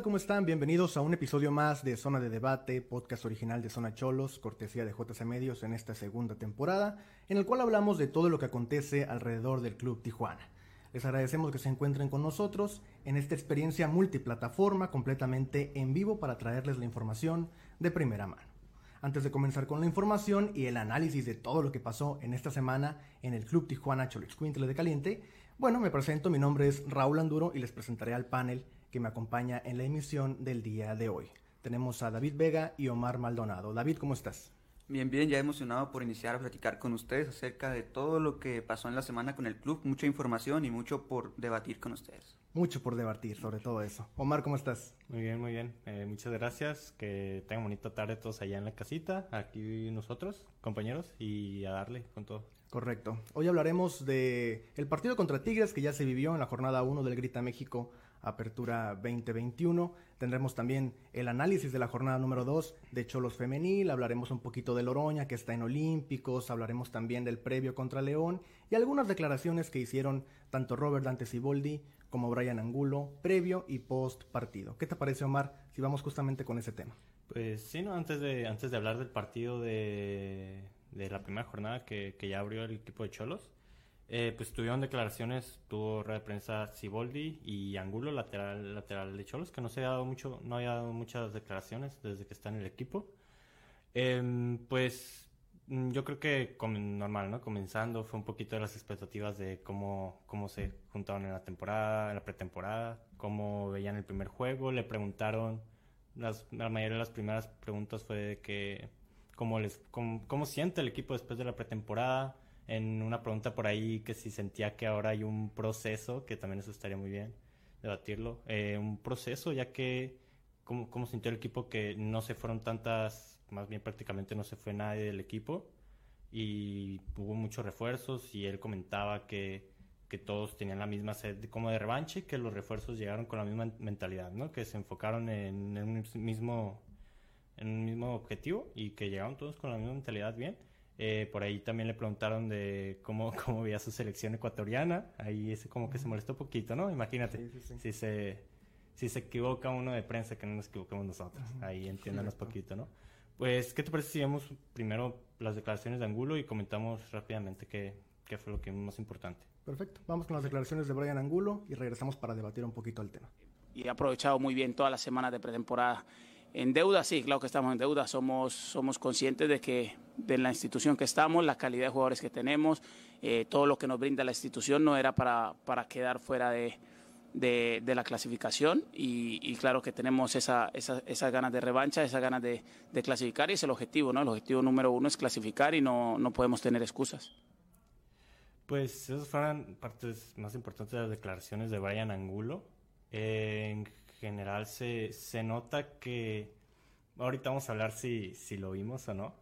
tal? ¿Cómo están? Bienvenidos a un episodio más de Zona de Debate, podcast original de Zona Cholos, cortesía de JC Medios en esta segunda temporada, en el cual hablamos de todo lo que acontece alrededor del Club Tijuana. Les agradecemos que se encuentren con nosotros en esta experiencia multiplataforma completamente en vivo para traerles la información de primera mano. Antes de comenzar con la información y el análisis de todo lo que pasó en esta semana en el Club Tijuana Cholixcuintle de Caliente, bueno, me presento, mi nombre es Raúl Anduro y les presentaré al panel que me acompaña en la emisión del día de hoy. Tenemos a David Vega y Omar Maldonado. David, ¿cómo estás? Bien, bien, ya emocionado por iniciar a platicar con ustedes acerca de todo lo que pasó en la semana con el club, mucha información y mucho por debatir con ustedes. Mucho por debatir sobre todo eso. Omar, ¿cómo estás? Muy bien, muy bien. Eh, muchas gracias. Que tengan bonita tarde todos allá en la casita, aquí nosotros, compañeros, y a darle con todo. Correcto. Hoy hablaremos de el partido contra Tigres que ya se vivió en la jornada 1 del Grita México Apertura 2021. Tendremos también el análisis de la jornada número 2 de Cholos Femenil, hablaremos un poquito de Loroña que está en Olímpicos, hablaremos también del previo contra León y algunas declaraciones que hicieron tanto Robert Dante Ciboldi como Brian Angulo previo y post partido. ¿Qué te parece Omar si vamos justamente con ese tema? Pues sí, no, antes de, antes de hablar del partido de, de la primera jornada que, que ya abrió el equipo de Cholos, eh, pues tuvieron declaraciones, tuvo red de prensa Siboldi y Angulo, lateral, lateral de Cholos, que no se ha dado mucho, no había dado muchas declaraciones desde que está en el equipo. Em, pues mm, yo creo que normal, ¿no? Comenzando fue un poquito de las expectativas de cómo, cómo se juntaron en la temporada, en la pretemporada, cómo veían el primer juego, le preguntaron, las, la mayoría de las primeras preguntas fue de que cómo les, cómo, cómo siente el equipo después de la pretemporada, en una pregunta por ahí que si sentía que ahora hay un proceso, que también eso estaría muy bien debatirlo, eh, un proceso ya que cómo, cómo sintió el equipo que no se fueron tantas, más bien prácticamente no se fue nadie del equipo y hubo muchos refuerzos y él comentaba que, que todos tenían la misma sed como de revanche y que los refuerzos llegaron con la misma mentalidad, ¿no? que se enfocaron en, en mismo en un mismo objetivo y que llegaron todos con la misma mentalidad bien eh, por ahí también le preguntaron de cómo, cómo veía su selección ecuatoriana. Ahí ese como que se molestó un poquito, ¿no? Imagínate, si se si se equivoca uno de prensa que no nos equivoquemos nosotros. Ahí entiéndanos poquito, ¿no? Pues, ¿qué te parece si vemos primero las declaraciones de Angulo y comentamos rápidamente qué, qué fue lo que más importante? Perfecto. Vamos con las declaraciones de Brian Angulo y regresamos para debatir un poquito el tema. Y ha aprovechado muy bien todas las semanas de pretemporada en deuda, sí, claro que estamos en deuda. Somos, somos conscientes de que de la institución que estamos, la calidad de jugadores que tenemos, eh, todo lo que nos brinda la institución no era para, para quedar fuera de, de, la clasificación y, claro que tenemos esa, esa, esas ganas de revancha, esas ganas de, de, clasificar y es el objetivo, ¿no? El objetivo número uno es clasificar y no, no podemos tener excusas. Pues esas fueron partes más importantes de las declaraciones de Brian Angulo. Eh, en general se, se nota que, ahorita vamos a hablar si, si lo vimos o no,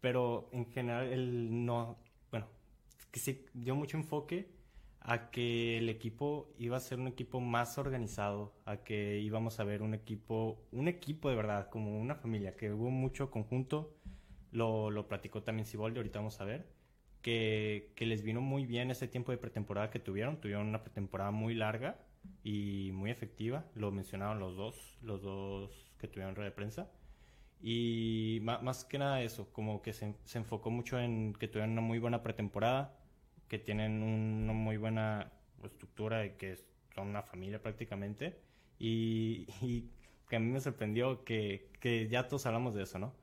pero en general él no, bueno, que sí dio mucho enfoque a que el equipo iba a ser un equipo más organizado, a que íbamos a ver un equipo, un equipo de verdad, como una familia, que hubo mucho conjunto, lo, lo platicó también Siboldi, ahorita vamos a ver, que, que les vino muy bien ese tiempo de pretemporada que tuvieron, tuvieron una pretemporada muy larga, y muy efectiva. Lo mencionaron los dos, los dos que tuvieron red de prensa. Y más, que nada eso, como que se, se, enfocó mucho en que tuvieron una muy buena pretemporada, que tienen una muy buena estructura y que son una familia prácticamente. Y, y que a mí me sorprendió que, que ya todos hablamos de eso, ¿no?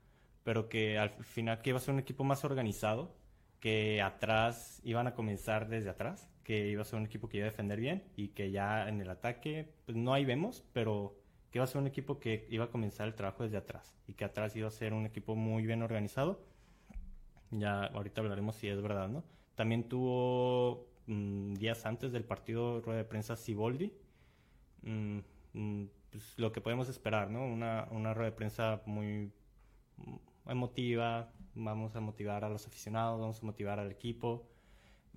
Pero que al final que iba a ser un equipo más organizado, que atrás iban a comenzar desde atrás, que iba a ser un equipo que iba a defender bien y que ya en el ataque, pues no ahí vemos, pero que iba a ser un equipo que iba a comenzar el trabajo desde atrás y que atrás iba a ser un equipo muy bien organizado. Ya ahorita hablaremos si es verdad, ¿no? También tuvo mm, días antes del partido rueda de prensa Siboldi. Mm, mm, pues lo que podemos esperar, ¿no? Una, una rueda de prensa muy emotiva, vamos a motivar a los aficionados, vamos a motivar al equipo.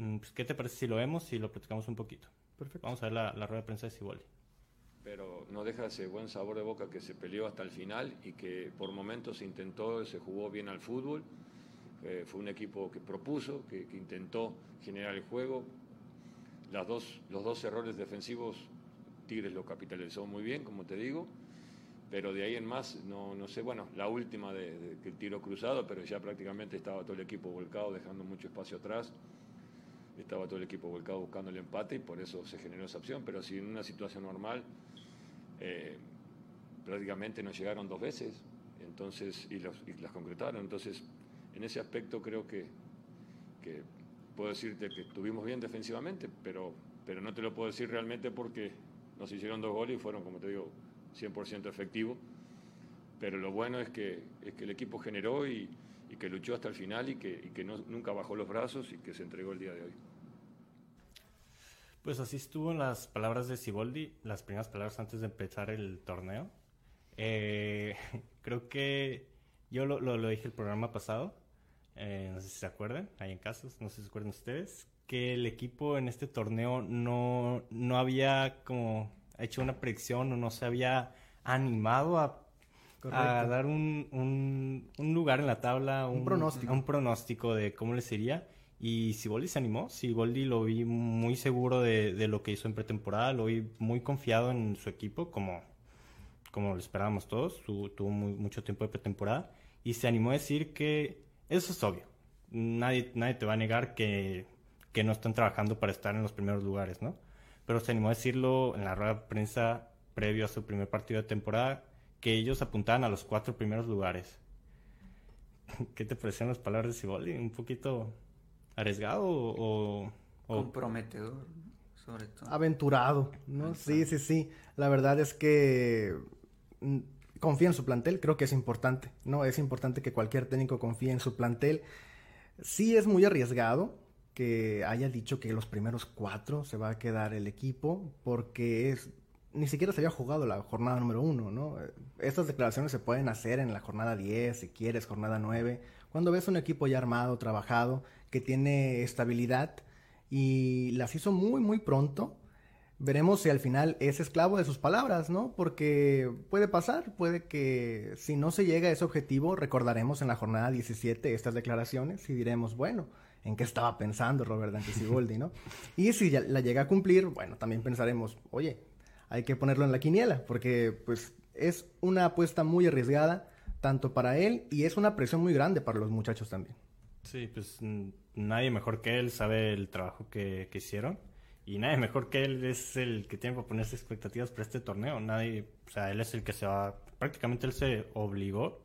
Mm, pues, ¿Qué te parece si lo vemos y lo platicamos un poquito? Perfecto. Vamos a ver la, rueda de prensa de Siboldi. Pero no deja ese buen sabor de boca que se peleó hasta el final y que por momentos intentó, se jugó bien al fútbol. Eh, fue un equipo que propuso, que, que, intentó generar el juego. Las dos, los dos errores defensivos, Tigres lo capitalizó muy bien, como te digo pero de ahí en más, no, no sé, bueno, la última de, que el tiro cruzado, pero ya prácticamente estaba todo el equipo volcado, dejando mucho espacio atrás. Estaba todo el equipo volcado buscando el empate y por eso se generó esa opción. Pero si en una situación normal, eh, prácticamente nos llegaron dos veces entonces y, las concretaron. Entonces, en ese aspecto creo que, puedo decirte que estuvimos bien defensivamente, pero, pero no te lo puedo decir realmente porque nos hicieron dos goles y fueron, como te digo, 100% efectivo, pero lo bueno es que, es que el equipo generó y, que luchó hasta el final y que, que nunca bajó los brazos y que se entregó el día de hoy. Pues así estuvo en las palabras de Siboldi, las primeras palabras antes de empezar el torneo. Eh, creo que yo lo, lo, dije el programa pasado, eh, no sé si se acuerdan, hay en casos, no sé si se acuerdan ustedes, que el equipo en este torneo no, no había como hecho una predicción o no se había animado a, a dar un, un, lugar en la tabla, un, pronóstico. un pronóstico de cómo les iría. Y Siboldi se animó, Siboldi lo vi muy seguro de, de, lo que hizo en pretemporada, lo vi muy confiado en su equipo, como, como lo esperábamos todos, tuvo, mucho tiempo de pretemporada, y se animó a decir que eso es obvio, nadie, nadie te va a negar que, que no están trabajando para estar en los primeros lugares, ¿no? pero se animó a decirlo en la rueda de prensa previo a su primer partido de temporada, que ellos apuntaban a los cuatro primeros lugares. ¿Qué te parecían las palabras de Siboldi? ¿Un poquito arriesgado o...? Comprometedor, sobre todo. Aventurado, ¿no? Sí, sí, sí. La verdad es que mm, confía en su plantel, creo que es importante, ¿no? Es importante que cualquier técnico confíe en su plantel. Sí es muy arriesgado, que haya dicho que los primeros cuatro se va a quedar el equipo porque es ni siquiera se había jugado la jornada número uno, ¿no? Estas declaraciones se pueden hacer en la jornada 10, si quieres, jornada 9, cuando ves un equipo ya armado, trabajado, que tiene estabilidad y las hizo muy, muy pronto. Veremos si al final es esclavo de sus palabras, ¿no? Porque puede pasar, puede que si no se llega a ese objetivo, recordaremos en la jornada 17 estas declaraciones y diremos, bueno, en qué estaba pensando Robert Dante Siboldi, ¿no? Y si la llega a cumplir, bueno, también pensaremos, oye, hay que ponerlo en la quiniela, porque pues es una apuesta muy arriesgada, tanto para él y es una presión muy grande para los muchachos también. Sí, pues nadie mejor que él sabe el trabajo que, hicieron y nadie mejor que él es el que tiene que ponerse expectativas para este torneo. Nadie, o sea, él es el que se va, prácticamente él se obligó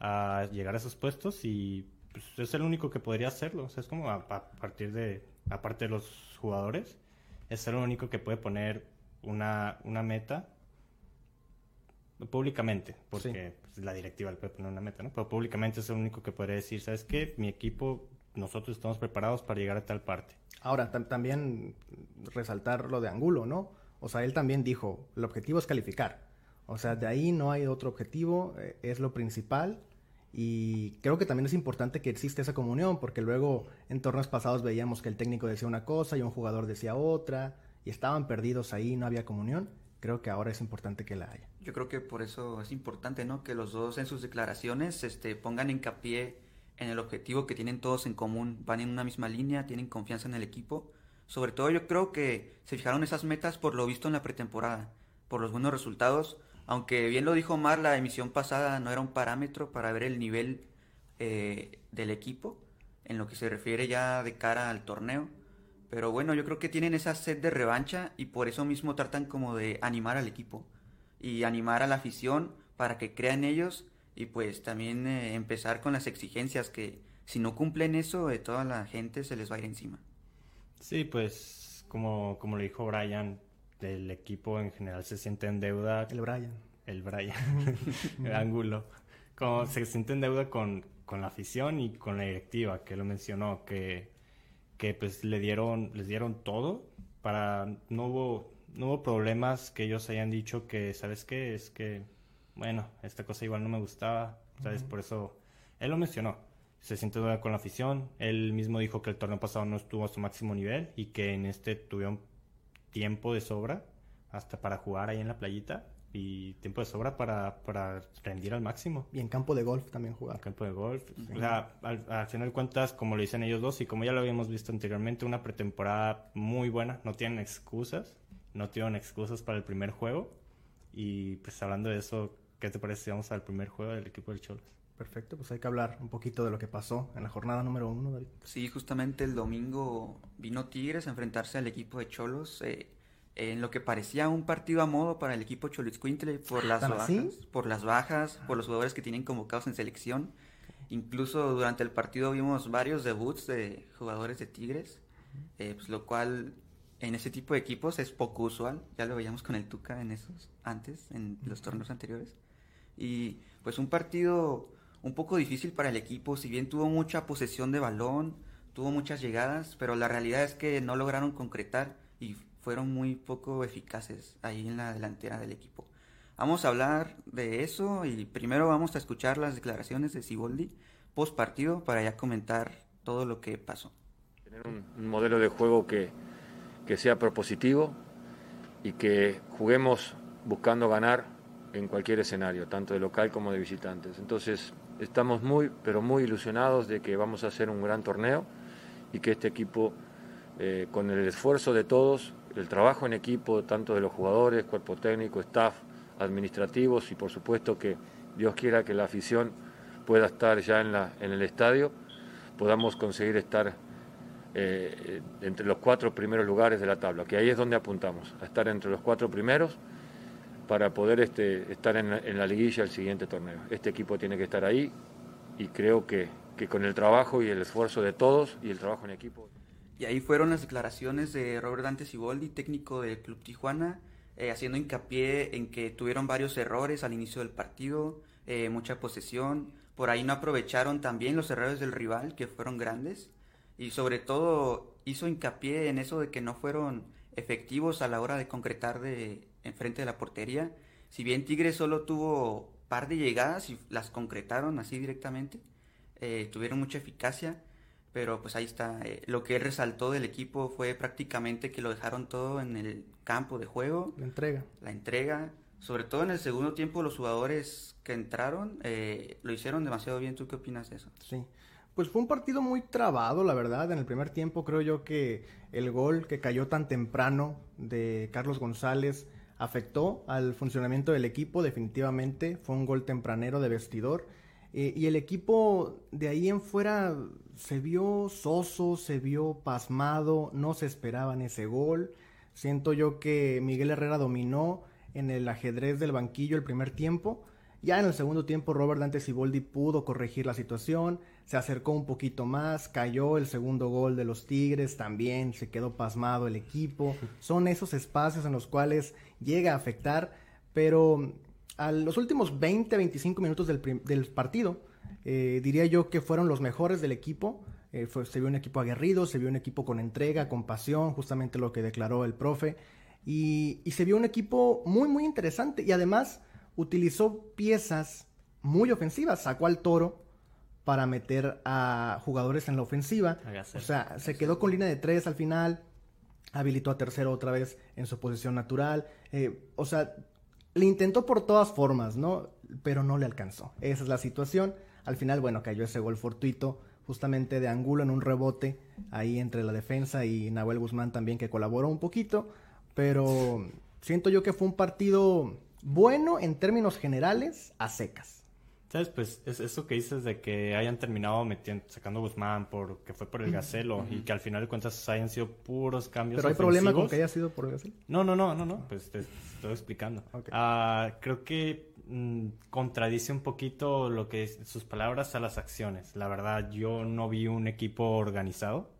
a llegar a esos puestos y pues, es el único que podría hacerlo. O sea, es como a, partir de, aparte de los jugadores, es el único que puede poner una, una meta públicamente, porque la directiva le puede poner una meta, ¿no? Pero públicamente es el único que podría decir, ¿sabes qué? Mi equipo, nosotros estamos preparados para llegar a tal parte. Ahora, también resaltar lo de Angulo, ¿no? O sea, él también dijo, el objetivo es calificar. O sea, de ahí no hay otro objetivo, eh, es lo principal y creo que también es importante que existe esa comunión, porque luego en torneos pasados veíamos que el técnico decía una cosa y un jugador decía otra, y estaban perdidos ahí, no había comunión. Creo que ahora es importante que la haya. Yo creo que por eso es importante, ¿no? Que los dos en sus declaraciones este, pongan hincapié en el objetivo que tienen todos en común, van en una misma línea, tienen confianza en el equipo. Sobre todo yo creo que se fijaron esas metas por lo visto en la pretemporada, por los buenos resultados aunque bien lo dijo Mar, la emisión pasada no era un parámetro para ver el nivel eh, del equipo en lo que se refiere ya de cara al torneo. Pero bueno, yo creo que tienen esa sed de revancha y por eso mismo tratan como de animar al equipo y animar a la afición para que crean ellos y pues también eh, empezar con las exigencias que si no cumplen eso, toda la gente se les va a ir encima. Sí, pues como, como le dijo Brian, el equipo en general se siente en deuda. El Brian. El Brian. el ángulo. Como se siente en deuda con, con, la afición y con la directiva, que lo mencionó, que, que pues le dieron, les dieron todo para, no hubo, no hubo problemas que ellos hayan dicho que, ¿sabes qué? Es que, bueno, esta cosa igual no me gustaba, ¿sabes? Por eso, él lo mencionó. Se siente deuda con la afición. Él mismo dijo que el torneo pasado no estuvo a su máximo nivel y que en este tuvieron tiempo de sobra hasta para jugar ahí en la playita y tiempo de sobra para, para rendir al máximo. Y en campo de golf también jugar. En campo de golf. O sea, al, final de cuentas, como lo dicen ellos dos y como ya lo habíamos visto anteriormente, una pretemporada muy buena. No tienen excusas. No tienen excusas para el primer juego. Y pues hablando de eso, ¿qué te parece si vamos al primer juego del equipo del Cholos? Perfecto, pues hay que hablar un poquito de lo que pasó en la jornada número uno, David. Sí, justamente el domingo vino Tigres a enfrentarse al equipo de Cholos eh, en lo que parecía un partido a modo para el equipo Cholitzcuintle por las ¿Tan bajas, así? por las bajas, por los jugadores que tienen convocados en selección. Incluso durante el partido vimos varios debuts de jugadores de Tigres, eh, pues lo cual en ese tipo de equipos es poco usual. Ya lo veíamos con el Tuca en esos antes, en los torneos anteriores. Y pues un partido un poco difícil para el equipo, si bien tuvo mucha posesión de balón, tuvo muchas llegadas, pero la realidad es que no lograron concretar y fueron muy poco eficaces ahí en la delantera del equipo. Vamos a hablar de eso y primero vamos a escuchar las declaraciones de Siboldi post partido para ya comentar todo lo que pasó. Tener un, un modelo de juego que, que sea propositivo y que juguemos buscando ganar en cualquier escenario, tanto de local como de visitantes. Entonces, estamos muy, pero muy ilusionados de que vamos a hacer un gran torneo y que este equipo, eh, con el esfuerzo de todos, el trabajo en equipo, tanto de los jugadores, cuerpo técnico, staff, administrativos y por supuesto que Dios quiera que la afición pueda estar ya en, la, en el estadio, podamos conseguir estar eh, entre los cuatro primeros lugares de la tabla, que ahí es donde apuntamos, a estar entre los cuatro primeros para poder este, estar en la, en la liguilla el siguiente torneo. Este equipo tiene que estar ahí y creo que, que con el trabajo y el esfuerzo de todos y el trabajo en equipo. Y ahí fueron las declaraciones de Robert Dante Siboldi, técnico del Club Tijuana, eh, haciendo hincapié en que tuvieron varios errores al inicio del partido, eh, mucha posesión, por ahí no aprovecharon también los errores del rival, que fueron grandes, y sobre todo hizo hincapié en eso de que no fueron efectivos a la hora de concretar de enfrente de la portería. Si bien Tigres solo tuvo par de llegadas y las concretaron así directamente, eh, tuvieron mucha eficacia, pero pues ahí está. eh, lo que él resaltó del equipo fue prácticamente que lo dejaron todo en el campo de juego, La entrega. la entrega. Sobre todo en el segundo tiempo los jugadores que entraron eh, lo hicieron demasiado bien. ¿Tú qué opinas de eso? Sí. Pues fue un partido muy trabado, la verdad. En el primer tiempo creo yo que el gol que cayó tan temprano de Carlos González afectó al funcionamiento del equipo definitivamente. Fue un gol tempranero de vestidor. Eh, y el equipo de ahí en fuera se vio soso, se vio pasmado, no se esperaban ese gol. Siento yo que Miguel Herrera dominó en el ajedrez del banquillo el primer tiempo. Ya en el segundo tiempo Robert Dante Siboldi pudo corregir la situación, se acercó un poquito más, cayó el segundo gol de los Tigres, también se quedó pasmado el equipo. Son esos espacios en los cuales llega a afectar, pero a los últimos 20, 25 minutos del, del partido, eh, diría yo que fueron los mejores del equipo. Eh, fue- se vio un equipo aguerrido, se vio un equipo con entrega, con pasión, justamente lo que declaró el profe. Y, y se vio un equipo muy, muy interesante. Y además utilizó piezas muy ofensivas. Sacó al toro para meter a jugadores en la ofensiva. O sea, se quedó con línea de tres al final. Habilitó a tercero otra vez en su posición natural. Eh, o sea, le intentó por todas formas, ¿no? Pero no le alcanzó. Esa es la situación. Al final, bueno, cayó ese gol fortuito, justamente de Angulo en un rebote, ahí entre la defensa y Nahuel Guzmán también, que colaboró un poquito. Pero siento yo que fue un partido bueno en términos generales, a secas. ¿Sabes? Pues es eso que dices de que hayan terminado metiendo, sacando a Guzmán porque fue por el Gacelo y que al final de cuentas hayan sido puros cambios Pero hay problema con que haya sido por así. No, no, no, no, no, pues te estoy explicando. Ah, creo que mm, contradice un poquito lo que es sus palabras a las acciones. La verdad, yo no vi un equipo organizado.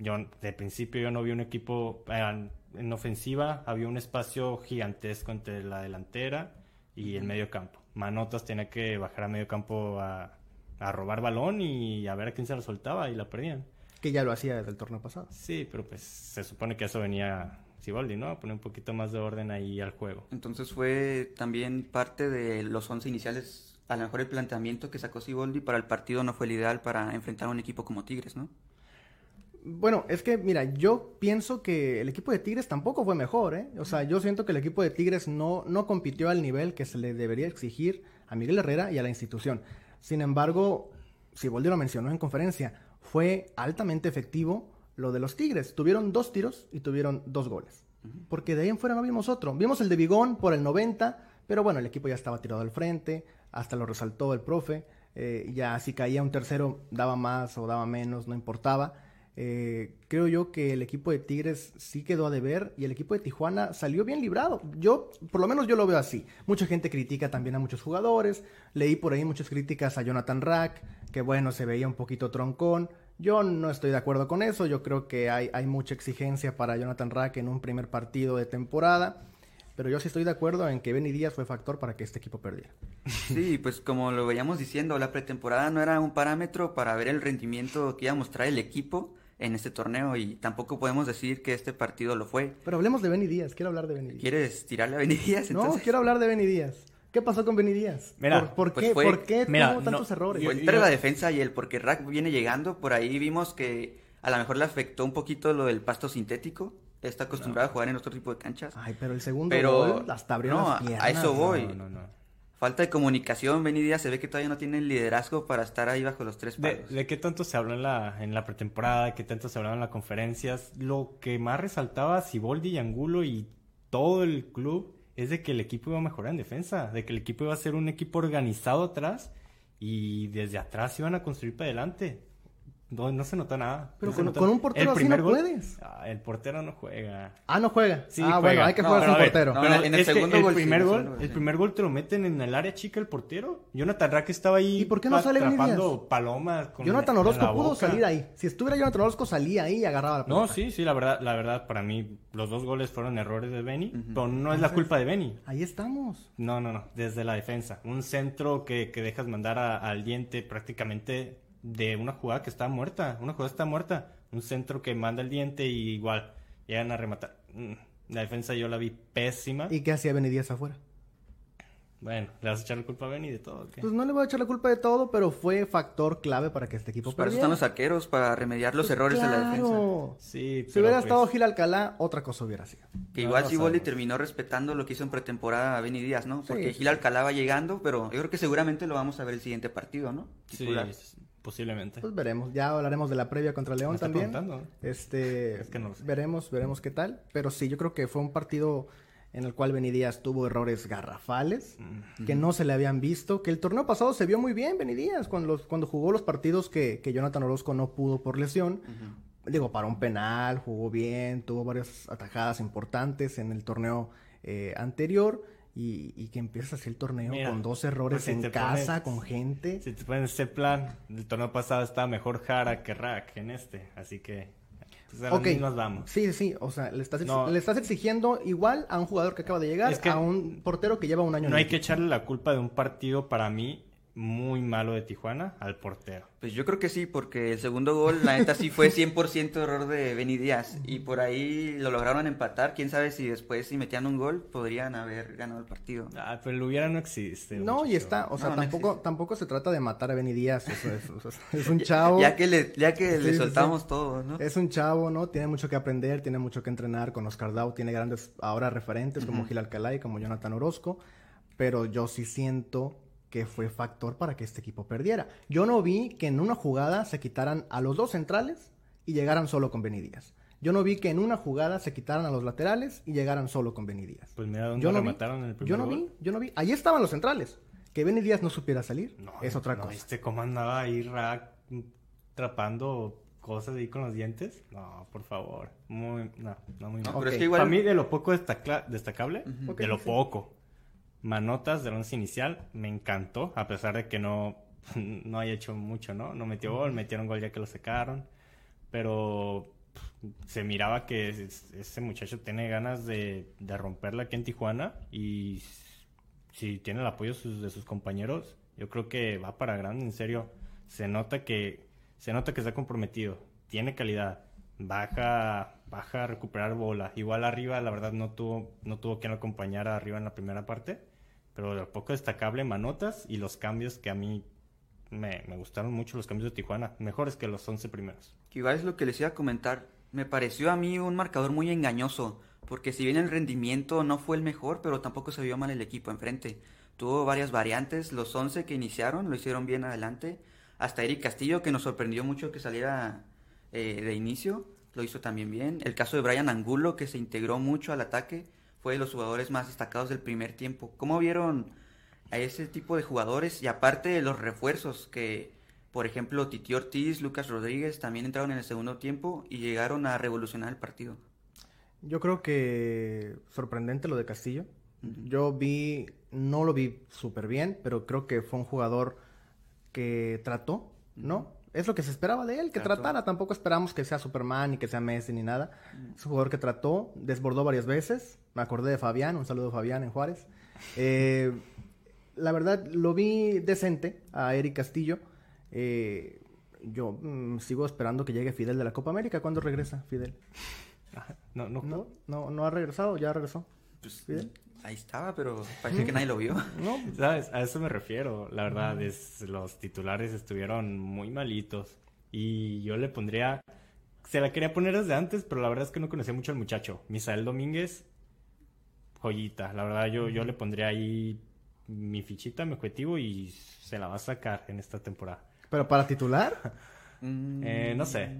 Yo, de principio, yo no vi un equipo eh, en ofensiva. Había un espacio gigantesco entre la delantera y el medio campo. Manotas tenía que bajar a medio campo a, a robar balón y a ver a quién se lo soltaba y la perdían. Que ya lo hacía desde el torneo pasado. Sí, pero pues se supone que eso venía Siboldi, ¿no? A poner un poquito más de orden ahí al juego. Entonces fue también parte de los 11 iniciales. A lo mejor el planteamiento que sacó Siboldi para el partido no fue el ideal para enfrentar a un equipo como Tigres, ¿no? Bueno, es que, mira, yo pienso que el equipo de Tigres tampoco fue mejor, ¿eh? O sea, yo siento que el equipo de Tigres no, no compitió al nivel que se le debería exigir a Miguel Herrera y a la institución. Sin embargo, Siboldi lo mencionó en conferencia, fue altamente efectivo lo de los Tigres. Tuvieron dos tiros y tuvieron dos goles. Porque de ahí en fuera no vimos otro. Vimos el de Bigón por el 90, Pero bueno, el equipo ya estaba tirado al frente, hasta lo resaltó el profe. Eh, ya si caía un tercero, daba más o daba menos, no importaba. Eh, creo yo que el equipo de Tigres sí quedó a deber y el equipo de Tijuana salió bien librado. Yo, por lo menos yo lo veo así. Mucha gente critica también a muchos jugadores. Leí por ahí muchas críticas a Jonathan Rack, que bueno, se veía un poquito troncón. Yo no estoy de acuerdo con eso. Yo creo que hay, hay mucha exigencia para Jonathan Rack en un primer partido de temporada. Pero yo sí estoy de acuerdo en que Benny Díaz fue factor para que este equipo perdiera. Sí, pues como lo veíamos diciendo, la pretemporada no era un parámetro para ver el rendimiento que iba a mostrar el equipo en este torneo y tampoco podemos decir que este partido lo fue. Pero hablemos de Benny Díaz, quiero hablar de Benny Díaz. ¿Quieres tirarle a Benny Díaz? No, quiero hablar de Benny Díaz. ¿Qué pasó con Benny Díaz? Mira, ¿Por, pues qué, fue- ¿por qué mira, tuvo tantos no, errores? yo- Entre la defensa y el porque Rack viene llegando, por ahí vimos que a lo mejor le afectó un poquito lo del pasto sintético. Está acostumbrado a jugar en otro tipo de canchas. Ay, pero el segundo Pero gol hasta abrió no, las a piernas. eso voy. No, no, no. Falta de comunicación, Benny Díaz se ve que todavía no tiene el liderazgo para estar ahí bajo los tres ¿De, palos. de qué tanto se habló en la, en la pretemporada? ¿De qué tanto se habló en las conferencias? Lo que más resaltaba Siboldi y Angulo y todo el club es de que el equipo iba a mejorar en defensa, de que el equipo iba a ser un equipo organizado atrás y desde atrás iban a construir para adelante. No, no se notó nada. Pero no con- notó- con un portero El así no gol- puedes. Ah, el portero no juega. Ah, no juega. Sí, ah, juega. bueno, hay que No, jugar pero sin portero. no, en el es que segundo el gol primer gol, el primer gol te lo meten en el área chica el portero. Jonathan Rack estaba ahí ¿Y por qué no sale palomas con Jonathan Orozco la pudo boca. salir ahí. Si estuviera Jonathan Orozco, salía ahí y agarraba la pelota. No, sí, sí, la verdad, la verdad, para mí los dos goles fueron errores de Benny, pero no es la culpa de Benny. Ahí estamos. No, no, no, desde la defensa. Un centro que, que dejas mandar a- al diente prácticamente de una jugada que está muerta. Una jugada está muerta. Un centro que manda el diente y igual llegan a rematar. Mm, La defensa yo la vi pésima. ¿Y qué hacía Benny Díaz afuera? Bueno, le vas a echar la culpa a Benny de todo. Pues no le voy a echar la culpa de todo, pero fue factor clave para que este equipo Pues para eso están los arqueros, para remediar los Pues errores de la defensa. Sí, Si hubiera pues, estado Gil Alcalá, otra cosa hubiera sido. Que No igual Siboldi sabemos. terminó respetando lo que hizo en pretemporada a Benny Díaz, ¿no? Porque Sí. Gil Alcalá va llegando, pero yo creo que seguramente lo vamos a ver el siguiente partido, ¿no? Sí, Titular. Posiblemente. Pues veremos. Ya hablaremos de la previa contra León también. preguntando. Este, Es que no lo sé. veremos, veremos qué tal. Pero sí, yo creo que fue un partido en el cual Benny Díaz tuvo errores garrafales que no se le habían visto. Que el torneo pasado se vio muy bien Benny Díaz cuando, los- cuando jugó los partidos que, que Jonathan Orozco no pudo por lesión. Digo, para un penal, jugó bien, tuvo varias atajadas importantes en el torneo eh, anterior. Y, y que empieza así el torneo Mira, con dos errores pues si en casa, pones- con gente. Si te pones ese plan, el torneo pasado estaba mejor Jara que Rack en este, así que pues, a las Ok. mismas vamos. Sí, sí, o sea, le estás, No. le estás exigiendo igual a un jugador que acaba de llegar, Es que a un portero que lleva un año en No hay que echarle la culpa de un partido para mí muy malo de Tijuana al portero. Pues yo creo que sí, porque el segundo gol, la neta sí fue 100% error de Benny Díaz. Y por ahí lo lograron empatar. Quién sabe si después, si metían un gol, podrían haber ganado el partido. Ah, pero el hubiera no existe. No, y está, o sea, No, tampoco, tampoco se trata de matar a Benny Díaz, eso es, o sea, es un chavo, Ya que le, ya que Sí, le soltamos sí. todo, ¿no? es un chavo, ¿no? Tiene mucho que aprender, tiene mucho que entrenar con Oscar Dau, tiene grandes ahora referentes como Gil Alcalá y como Jonathan Orozco, pero yo sí siento que fue factor para que este equipo perdiera. Yo no vi que en una jugada se quitaran a los dos centrales y llegaran solo con Benny Díaz. Yo no vi que en una jugada se quitaran a los laterales y llegaran solo con Benny Díaz. Pues mira dónde Yo no vi, remataron en el primer yo no gol. vi, yo no vi. Allí estaban los centrales. Que Benny Díaz no supiera salir No, es otra ¿no cosa. ¿Viste cómo andaba ahí Rack atrapando cosas ahí con los dientes? No, por favor. Muy, no, no muy No, mal. pero es que igual... Para mí, de lo poco destaca- destacable, de lo sí. poco. Manotas del once inicial, me encantó, a pesar de que no, no haya hecho mucho, ¿no? No metió gol, metieron gol ya que lo secaron, pero se miraba que es- ese muchacho tiene ganas de, de romperla aquí en Tijuana y si tiene el apoyo sus- de sus compañeros, yo creo que va para grande, en serio. Se nota que se nota que está comprometido, tiene calidad, baja baja a recuperar bola. Igual arriba, la verdad no tuvo no tuvo quien lo acompañara arriba en la primera parte, pero de poco destacable Manotas y los cambios que a mí me, me gustaron mucho los cambios de Tijuana, mejores que los 11 primeros. Que igual es lo que les iba a comentar. Me pareció a mí un marcador muy engañoso, porque si bien el rendimiento no fue el mejor, pero tampoco se vio mal el equipo enfrente. Tuvo varias variantes, los 11 que iniciaron lo hicieron bien adelante. Hasta Eric Castillo, que nos sorprendió mucho que saliera eh, de inicio, lo hizo también bien. El caso de Brian Angulo, que se integró mucho al ataque, fue de los jugadores más destacados del primer tiempo. ¿Cómo vieron a ese tipo de jugadores? Y aparte de los refuerzos que, por ejemplo, Titi Ortiz, Lucas Rodríguez también entraron en el segundo tiempo y llegaron a revolucionar el partido. Yo creo que sorprendente lo de Castillo. Yo vi, no lo vi súper bien, pero creo que fue un jugador que trató, ¿no? Es lo que se esperaba de él, que tratara. Tampoco esperamos que sea Superman ni que sea Messi ni nada. Es un jugador que trató, desbordó varias veces. Me acordé de Fabián, un saludo a Fabián en Juárez. Eh, la verdad, lo vi decente a Eric Castillo. Eh, yo mm, sigo esperando que llegue Fidel de la Copa América. ¿Cuándo regresa Fidel? No, no, No, no, no ha regresado, ya regresó. Pues, Fidel. Ahí estaba, pero parece que nadie lo vio. No, ¿Sabes? A eso me refiero. La verdad, es, los titulares estuvieron muy malitos. Y yo le pondría. Se la quería poner desde antes, pero la verdad es que no conocía mucho al muchacho. Misael Domínguez, joyita. La verdad, yo, yo le pondría ahí mi fichita, mi objetivo y se la va a sacar en esta temporada. pero para titular. Mm, Eh, no sé,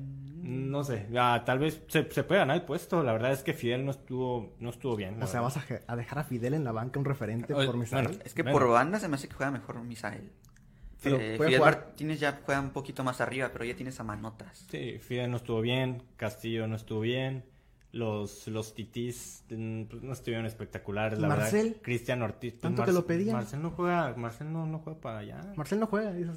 no sé. Ah, tal vez se, se puede ganar el puesto. La verdad es que Fidel no estuvo, no estuvo bien. O sea, vas a, dejar a Fidel en la banca un referente por Misael. bueno, Es que Bueno. por banda se me hace que juega mejor Misael. Pero Eh, puede Fidel jugar- Martínez ya juega un poquito más arriba, pero ya tienes a manotas. Sí, Fidel no estuvo bien, Castillo no estuvo bien, los, los titis mm, pues, no estuvieron espectaculares, la Marcel, verdad. Cristian Ortiz. pues, tanto que lo pedían. Marcel no juega, Marcel no, no juega para allá. Marcel no juega. No,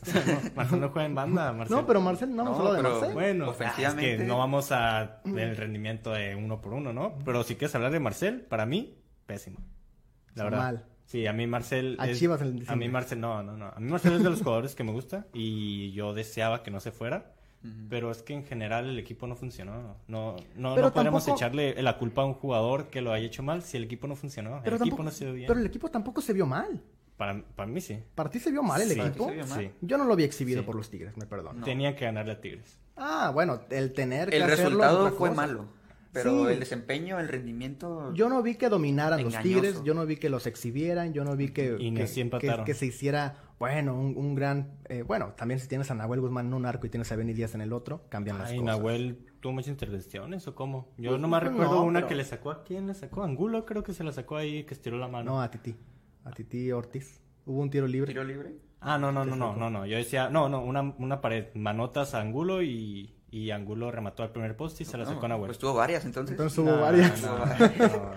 Marcel no juega en banda, Marcel. No, pero Marcel, no hemos No, hablado de Marcel. Bueno, Ofensivamente- es que no vamos a el rendimiento de uno por uno, ¿no? Pero si quieres hablar de Marcel, para mí, pésimo. La verdad. mal. Sí, a mí Marcel. A es- Chivas en A diciembre. mí Marcel, no, no, no. A mí Marcel es de los jugadores que me gusta y yo deseaba que no se fuera. Pero es que en general el equipo no funcionó. No, no, Pero no podemos tampoco- echarle la culpa a un jugador que lo haya hecho mal si el equipo no funcionó. pero, el tampoco, equipo no se dio bien. pero el equipo tampoco se vio mal. Para, para mí sí. Para ti se vio mal el Sí. equipo. Vio mal. Sí. Yo no lo vi exhibido Sí. por los Tigres, me perdono. No. Tenía que ganarle a Tigres. Ah, bueno, el tener que El hacerlo es resultado fue cosa. malo, pero Sí. el desempeño, el rendimiento... Yo no vi que dominaran los. Tigres, yo no vi que los exhibieran, yo no vi que, Y que, que- que se hiciera, bueno, un, un gran... eh, bueno, también si tienes a Nahuel Guzmán en un arco y tienes a Benny Díaz en el otro, cambian las cosas. Nahuel tuvo muchas intervenciones o cómo. Yo Pues, nomás pues, recuerdo no, una pero- que le sacó a quién le sacó. Angulo creo que se la sacó ahí que estiró la mano. No, a Titi. A Titi Ortiz. Hubo un tiro libre. ¿Tiro libre? Ah, no, no, no, no, no, no. Yo decía, no, no, una, una pared, manotas a Angulo y, y Angulo remató al primer poste y se la sacó a Nahuel. Pues tuvo varias, entonces. Entonces hubo No, varias. No, no, no, no.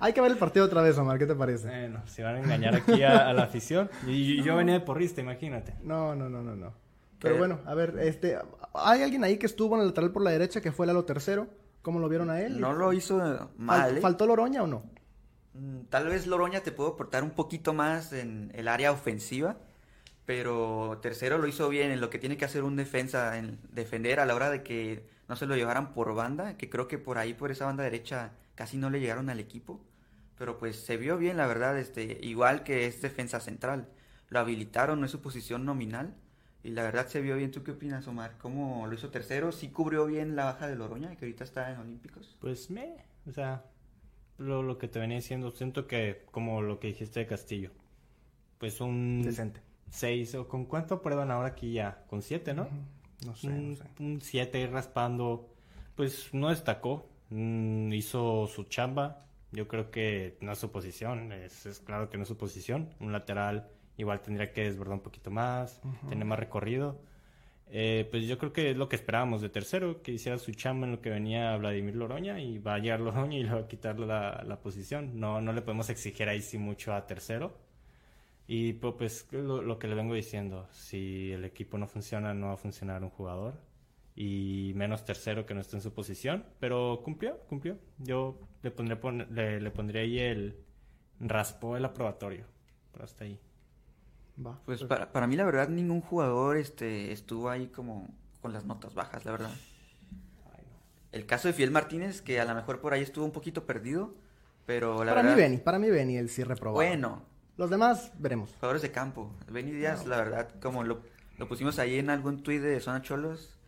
Hay que ver el partido otra vez, Omar, ¿qué te parece? Bueno, se van a engañar aquí a, a la afición. Y, y yo venía de porrista, imagínate. No, no, no, no, no. Pero ¿Qué? bueno, a ver, este, hay alguien ahí que estuvo en el lateral por la derecha que fue Lalo tercero. ¿Cómo lo vieron a él? No lo hizo Fal- mal, ¿eh? ¿Faltó Loroña o no? Mm, Tal vez Loroña te pudo aportar un poquito más en el área ofensiva, pero tercero lo hizo bien en lo que tiene que hacer un defensa, en defender a la hora de que no se lo llevaran por banda, que creo que por ahí, por esa banda derecha, casi no le llegaron al equipo. Pero pues se vio bien, la verdad, este, igual que es defensa central. Lo habilitaron, no es su posición nominal. Y la verdad se vio bien. ¿Tú qué opinas, Omar? ¿Cómo lo hizo tercero? ¿Sí cubrió bien la baja de Loroña, que ahorita está en Olímpicos? Pues me, o sea, lo, lo que te venía diciendo, siento que como lo que dijiste de Castillo, pues un Decente. 6 o con cuánto prueban ahora aquí ya, con 7, ¿no? No sé, no un, sé. un 7 raspando, pues no destacó, mm, hizo su chamba, yo creo que no es su posición, es, es claro que no es su posición, un lateral igual tendría que desbordar un poquito más, tener más recorrido, Eh, pues yo creo que es lo que esperábamos de tercero, que hiciera su chamba en lo que venía Vladimir Loroña y va a llegar Loroña y le va a quitar la, la posición, no, no le podemos exigir ahí sí mucho a tercero. Y pu- pues lo, lo que le vengo diciendo, si el equipo no funciona, no va a funcionar un jugador. Y menos tercero que no esté en su posición. Pero cumplió, cumplió. Yo le pondré, pon- le, le pondré ahí el... Raspó el aprobatorio. Pero hasta ahí. Va. Pues para, para mí la verdad ningún jugador este estuvo ahí como con las notas bajas, la verdad. El caso de Fiel Martínez, que a lo mejor por ahí estuvo un poquito perdido, pero la para verdad... mí Benny, para mí Benny el sí reprobado. Bueno, Los demás veremos. jugadores de campo. Benny Díaz, la verdad, como lo, lo pusimos ahí en algún tuit de Zona Cholos,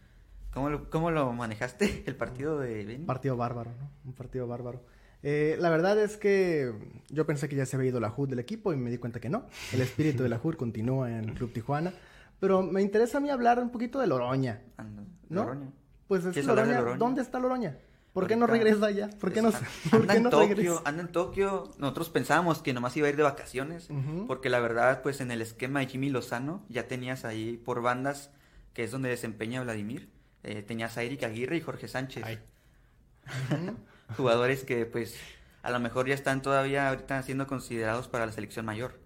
¿cómo lo, cómo lo manejaste el partido de Benny? Un partido bárbaro, ¿no? Un partido bárbaro. Eh, la verdad es que yo pensé que ya se había ido la HUD del equipo y me di cuenta que no. El espíritu de la HUD continúa en el Club Tijuana. Pero me interesa a mí hablar un poquito de Loroña, ¿no? Loroña. Pues es ¿Quieres hablar de Loroña. Loroña? ¿Dónde está Loroña? ¿Por qué no regresa ya? ¿Por qué no, ¿por anda, qué no en Tokio, anda en Tokio. Nosotros pensábamos que nomás iba a ir de vacaciones. Porque la verdad, pues en el esquema de Jimmy Lozano ya tenías ahí por bandas, que es donde desempeña Vladimir. Eh, tenías a Eric Aguirre y Jorge Sánchez. Jugadores que pues a lo mejor ya están todavía ahorita siendo considerados para la selección mayor.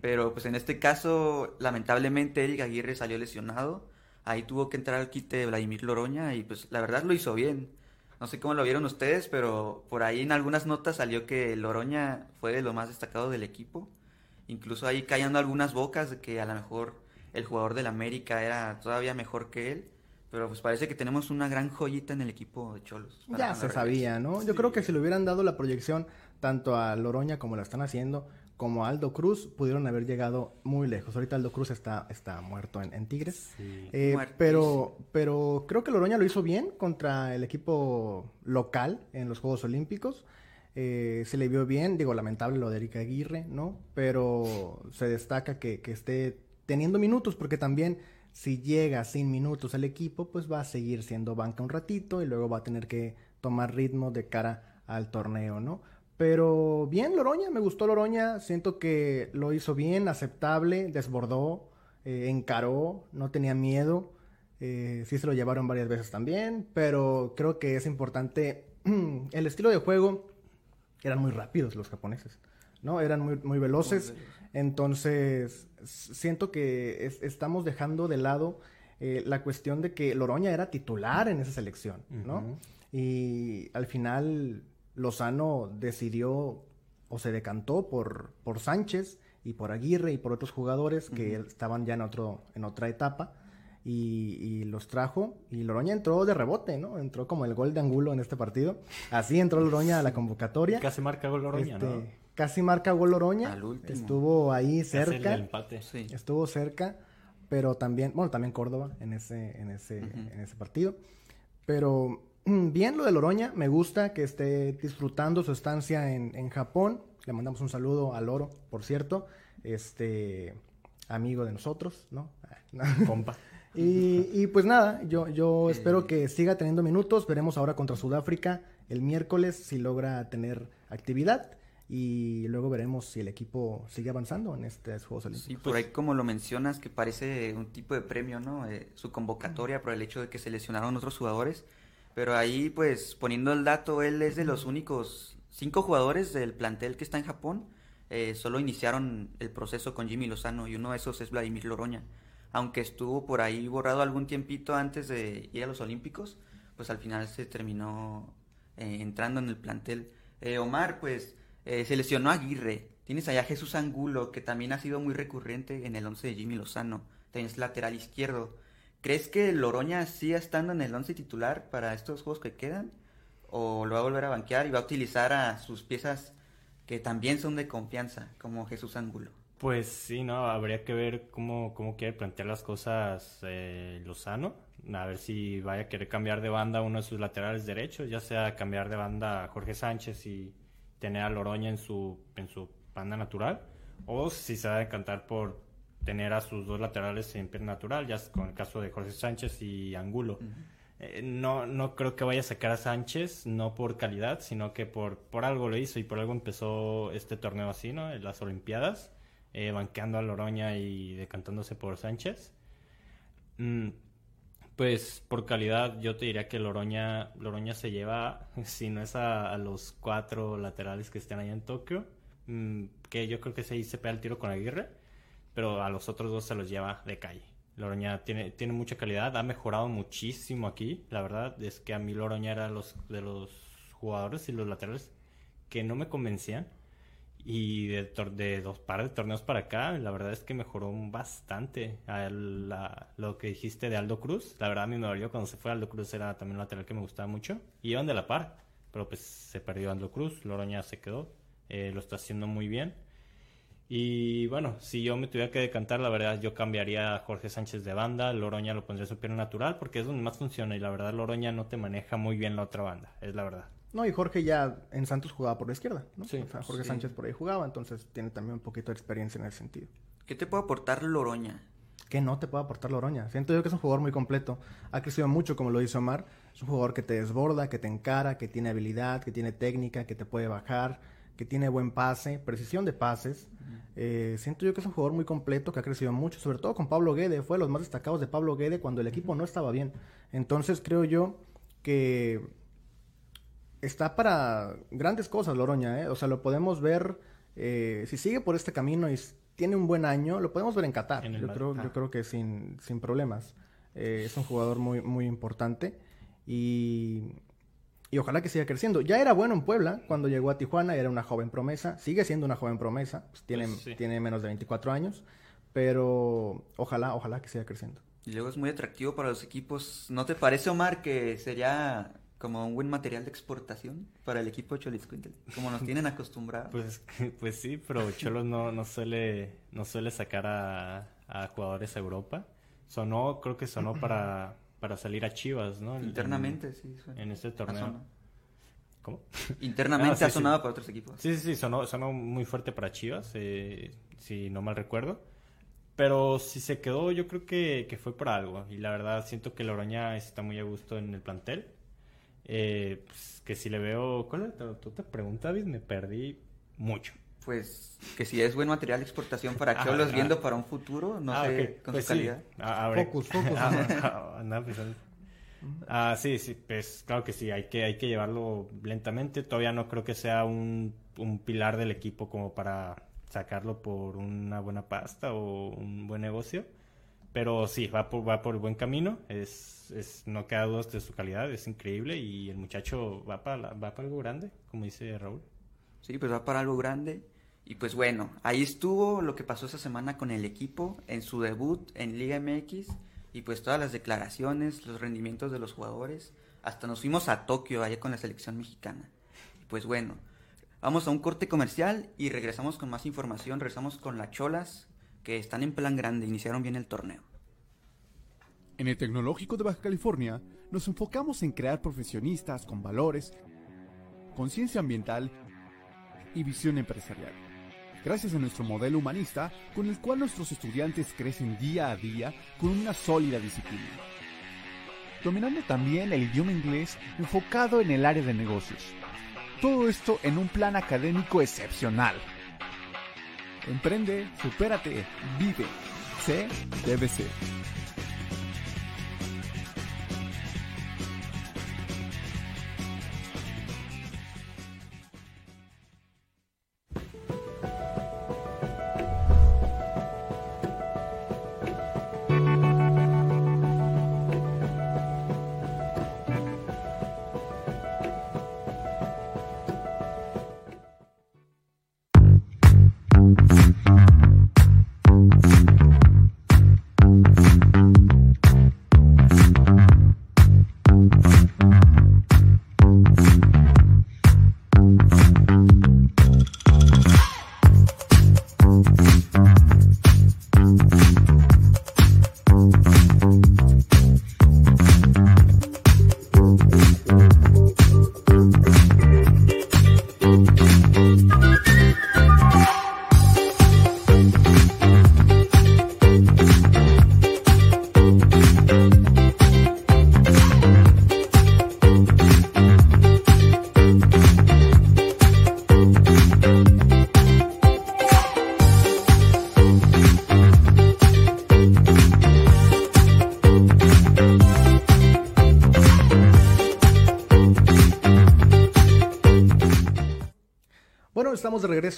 Pero pues en este caso, lamentablemente Eric Aguirre salió lesionado. Ahí tuvo que entrar al quite de Vladimir Loroña y pues la verdad lo hizo bien. No sé cómo lo vieron ustedes, pero por ahí en algunas notas salió que Loroña fue de lo más destacado del equipo. Incluso ahí callando algunas bocas de que a lo mejor el jugador del América era todavía mejor que él. Pero pues parece que tenemos una gran joyita en el equipo de Cholos. Ya se sabía, ¿no? Yo creo que si le hubieran dado la proyección tanto a Loroña como la están haciendo, como Aldo Cruz, pudieron haber llegado muy lejos. Ahorita Aldo Cruz está, está muerto en, Tigres. Eh, pero, pero creo que Loroña lo hizo bien contra el equipo local en los Juegos Olímpicos. Eh, se le vio bien, digo, lamentable lo de Erika Aguirre, ¿no? Pero se destaca que, que esté teniendo minutos, porque también si llega sin minutos al equipo, pues va a seguir siendo banca un ratito y luego va a tener que tomar ritmo de cara al torneo, ¿no? Pero bien, Loroña, me gustó Loroña, siento que lo hizo bien, aceptable, desbordó, eh, encaró, no tenía miedo, eh, sí se lo llevaron varias veces también, pero creo que es importante, el estilo de juego, eran muy rápidos los japoneses, ¿no? Eran muy, muy veloces, entonces siento que estamos dejando de lado eh, la cuestión de que Loroña era titular en esa selección, ¿no? Y al final Lozano decidió o se decantó por, por Sánchez y por Aguirre y por otros jugadores que estaban ya en, otro, en otra etapa. Y, los trajo y Loroña entró de rebote, ¿no? Entró como el gol de Angulo en este partido. Así entró Loroña a la convocatoria. Casi marca gol Loroña, ¿no? Este, casi marca gol Loroña. Estuvo ahí cerca. El empate. Estuvo cerca, pero también, bueno, también Córdoba en ese, en ese, en ese partido. Pero bien lo de Loroña, me gusta que esté disfrutando su estancia en, en Japón. Le mandamos un saludo a Loro, por cierto, este amigo de nosotros, ¿no? Compa. Y, y, pues nada, yo, yo espero que siga teniendo minutos. Veremos ahora contra Sudáfrica el miércoles si logra tener actividad y luego veremos si el equipo sigue avanzando en estos Juegos Olímpicos. Sí, por ahí como lo mencionas, que parece un tipo de premio, ¿no? Eh, su convocatoria por el hecho de que se lesionaron otros jugadores, pero ahí pues poniendo el dato, él es de los únicos cinco jugadores del plantel que está en Japón, eh, solo iniciaron el proceso con Jimmy Lozano y uno de esos es Vladimir Loroña. Aunque estuvo por ahí borrado algún tiempito antes de ir a los Olímpicos, pues al final se terminó eh, entrando en el plantel. Omar, pues eh, se lesionó Aguirre. Tienes allá Jesús Angulo, que también ha sido muy recurrente en el 11 de Jimmy Lozano. Tienes lateral izquierdo. ¿Crees que Loroña siga estando en el 11 titular para estos juegos que quedan? ¿O lo va a volver a banquear y va a utilizar a sus piezas que también son de confianza, como Jesús Angulo? Pues sí, no, habría que ver cómo, cómo quiere plantear las cosas eh, Lozano. A ver si vaya a querer cambiar de banda uno de sus laterales derechos, ya sea cambiar de banda a Jorge Sánchez y tener a Loroña en su, en su banda natural, o si se va a encantar por tener a sus dos laterales en pierna natural, ya con el caso de Jorge Sánchez y Angulo. Eh, no, no creo que vaya a sacar a Sánchez, no por calidad, sino que por, por algo lo hizo y por algo empezó este torneo así, ¿no? En las Olimpiadas, eh, banqueando a Loroña y decantándose por Sánchez. Mm, pues por calidad yo te diría que Loroña, Loroña se lleva, si no es a, los cuatro laterales que estén ahí en Tokio, mm, que yo creo que se, se pega el tiro con Aguirre, pero a los otros dos se los lleva de calle. Loroña tiene, tiene mucha calidad, ha mejorado muchísimo aquí, la verdad es que a mí Loroña era los, de los jugadores y los laterales que no me convencían y de, de dos par de torneos para acá, la verdad es que mejoró bastante a lo que dijiste de Aldo Cruz. La verdad a mí me dolió cuando se fue Aldo Cruz, era también un lateral que me gustaba mucho. Y iban de la par, pero pues se perdió Aldo Cruz, Loroña se quedó, eh, lo está haciendo muy bien. Y bueno, si yo me tuviera que decantar, la verdad yo cambiaría a Jorge Sánchez de banda, Loroña lo pondría su pierna natural porque es donde más funciona y la verdad Loroña no te maneja muy bien la otra banda, es la verdad. No, y Jorge ya en Santos jugaba por la izquierda, ¿no? Sí, Jorge Sánchez por ahí jugaba, entonces tiene también un poquito de experiencia en ese sentido. ¿Qué te puede aportar Loroña? ¿qué no te puede aportar Loroña? Siento yo que es un jugador muy completo. Ha crecido mucho, como lo dice Omar. Es un jugador que te desborda, que te encara, que tiene habilidad, que tiene técnica, que te puede bajar, que tiene buen pase, precisión de pases. Eh, siento yo que es un jugador muy completo, que ha crecido mucho, sobre todo con Pablo Guede. Fue de los más destacados de Pablo Guede cuando el equipo no estaba bien. Entonces creo yo que está para grandes cosas Loroña. ¿eh? O sea, lo podemos ver, eh, si sigue por este camino y tiene un buen año, lo podemos ver en Qatar. yo, creo, yo ah. creo que sin, sin problemas. Eh, es un jugador muy, muy importante y, y ojalá que siga creciendo. Ya era bueno en Puebla cuando llegó a Tijuana, era una joven promesa, sigue siendo una joven promesa, pues tiene, pues tiene menos de 24 años, pero ojalá, ojalá que siga creciendo. Y luego es muy atractivo para los equipos. ¿No te parece, Omar, que sería como un buen material de exportación para el equipo Choliscuintel, como nos tienen acostumbrados. Pues, pues sí, pero Cholos no, no suele, no suele sacar a, a jugadores a Europa. Sonó, creo que sonó para, para salir a Chivas, ¿no? Internamente, sí. En este torneo. ¿Cómo? Internamente ah, ha sonado para otros equipos. Sí, sí, sí, sonó, sonó muy fuerte para Chivas, eh, si no mal recuerdo. Pero si se quedó, yo creo que, que fue por algo. Y la verdad, siento que Loroña está muy a gusto en el plantel. Eh, pues, que si le veo. ¿Cuál es tu pregunta, David? Me perdí mucho. Pues que si es buen material de exportación para que los viendo para un futuro, no ah, sé, con pues su calidad. Focus, focus. Ah, sí, sí, pues claro que sí, hay que, hay que llevarlo lentamente. Todavía no creo que sea un, un pilar del equipo como para sacarlo por una buena pasta o un buen negocio. Pero sí, va por, va por buen camino. Es, es, no queda dudas de su calidad, es increíble. Y el muchacho va para, va para algo grande, como dice Raúl. Sí, pues va para algo grande. Y pues bueno, ahí estuvo lo que pasó esa semana con el equipo en su debut en Liga MX. Y pues todas las declaraciones, los rendimientos de los jugadores. Hasta nos fuimos a Tokio, allá con la selección mexicana. Y pues bueno, vamos a un corte comercial y regresamos con más información. Regresamos con las cholas que están en plan grande, iniciaron bien el torneo. En el Tecnológico de Baja California nos enfocamos en crear profesionistas con valores, conciencia ambiental y visión empresarial. Gracias a nuestro modelo humanista, con el cual nuestros estudiantes crecen día a día con una sólida disciplina. Dominando también el idioma inglés enfocado en el área de negocios. Todo esto en un plan académico excepcional Emprende, supérate, vive. C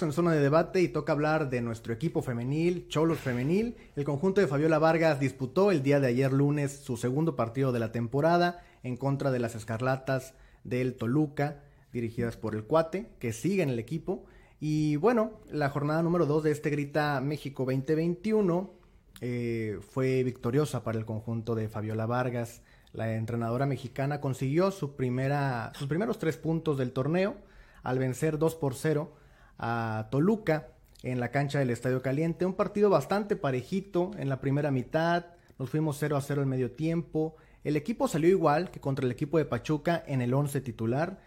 en zona de debate y toca hablar de nuestro equipo femenil, Cholos Femenil. El conjunto de Fabiola Vargas disputó el día de ayer lunes su segundo partido de la temporada en contra de las Escarlatas del Toluca, dirigidas por el Cuate, que sigue en el equipo. Y bueno, la jornada número 2 de este Grita México 2021 eh, fue victoriosa para el conjunto de Fabiola Vargas. La entrenadora mexicana consiguió su primera, sus primeros tres puntos del torneo al vencer 2 por 0 a Toluca en la cancha del Estadio Caliente. Un partido bastante parejito en la primera mitad. Nos fuimos 0 a 0 al medio tiempo. El equipo salió igual que contra el equipo de Pachuca en el 11 titular,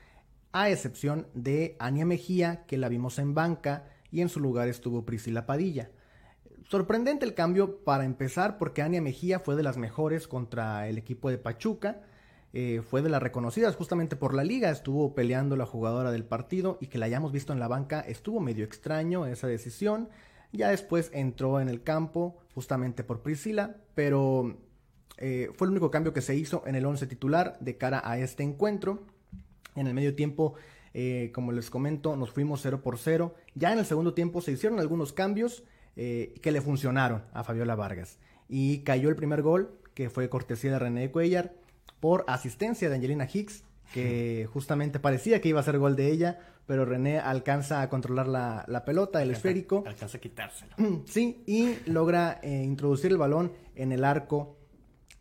a excepción de Ania Mejía, que la vimos en banca y en su lugar estuvo Priscila Padilla. sorprendente el cambio para empezar porque Ania Mejía fue de las mejores contra el equipo de Pachuca. Eh, fue de las reconocidas justamente por la liga, estuvo peleando la jugadora del partido y que la hayamos visto en la banca estuvo medio extraño esa decisión. Ya después entró en el campo justamente por Priscila, pero eh, fue el único cambio que se hizo en el 11 titular de cara a este encuentro. En el medio tiempo, eh, como les comento, nos fuimos 0 por 0. Ya en el segundo tiempo se hicieron algunos cambios que le funcionaron a Fabiola Vargas. Y cayó el primer gol, que fue cortesía de René Cuellar, por asistencia de Angelina Hicks, que justamente parecía que iba a ser gol de ella, pero René alcanza a controlar la, pelota, el esférico. Alcanza a quitárselo. Sí, y logra introducir el balón en el arco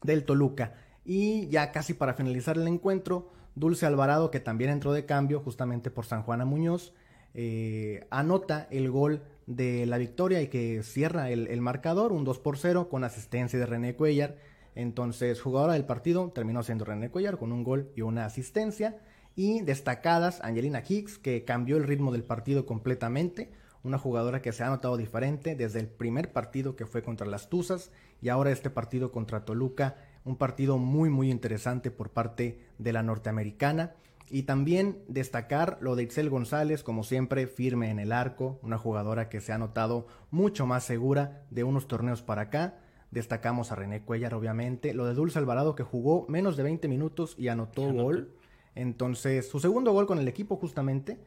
del Toluca. Y ya casi para finalizar el encuentro, Dulce Alvarado, que también entró de cambio justamente por San Juana Muñoz, eh, anota el gol de la victoria y que cierra el, marcador, un 2 por 0 con asistencia de René Cuellar. Entonces, jugadora del partido terminó siendo René Cuellar con un gol y una asistencia. Y destacadas Angelina Hicks, que cambió el ritmo del partido completamente. Una jugadora que se ha notado diferente desde el primer partido que fue contra las Tuzas y ahora este partido contra Toluca, un partido muy muy interesante por parte de la norteamericana. Y también destacar lo de Itzel González, como siempre, firme en el arco, una jugadora que se ha notado mucho más segura de unos torneos para acá. Destacamos a René Cuellar, obviamente. Lo de Dulce Alvarado, que jugó menos de 20 minutos y anotó gol. Entonces, su segundo gol con el equipo, justamente.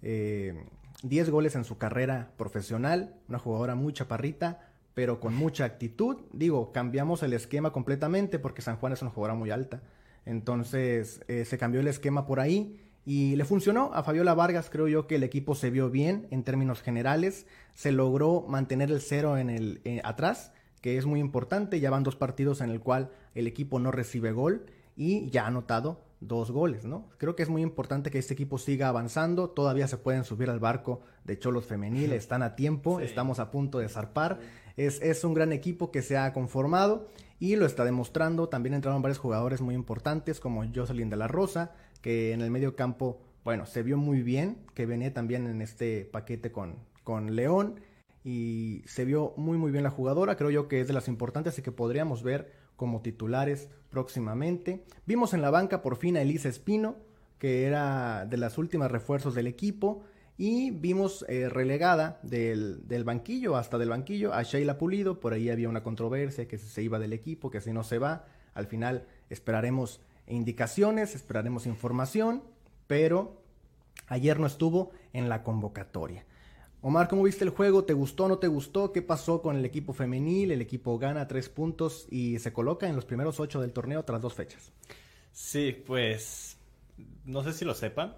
10 eh, goles en su carrera profesional. Una jugadora muy chaparrita, pero con mucha actitud. Digo, cambiamos el esquema completamente porque San Juan es una jugadora muy alta. Entonces eh, se cambió el esquema por ahí y le funcionó. A Fabiola Vargas creo yo que el equipo se vio bien en términos generales. Se logró mantener el cero en el eh, atrás, que es muy importante. Ya van dos partidos en el cual el equipo no recibe gol y ya ha anotado dos goles, ¿no? Creo que es muy importante que este equipo siga avanzando. Todavía se pueden subir al barco de Cholos Femenil, están a tiempo, estamos a punto de zarpar. Es, un gran equipo que se ha conformado y lo está demostrando. También entraron varios jugadores muy importantes como Jocelyn de la Rosa, que en el medio campo, bueno, se vio muy bien, que venía también en este paquete con, con León y se vio muy muy bien la jugadora. Creo yo que es de las importantes y que podríamos ver como titulares próximamente. Vimos en la banca por fin a Elisa Espino, que era de las últimas refuerzos del equipo. Y vimos eh, relegada del, banquillo hasta del banquillo a Sheila Pulido. Por ahí había una controversia que si se iba del equipo, que si no se va. Al final esperaremos indicaciones, esperaremos información. Pero ayer no estuvo en la convocatoria. Omar, ¿cómo viste el juego? ¿Te gustó o no te gustó? ¿Qué pasó con el equipo femenil? El equipo gana tres puntos y se coloca en los primeros ocho del torneo tras dos fechas. Sí, pues no sé si lo sepan,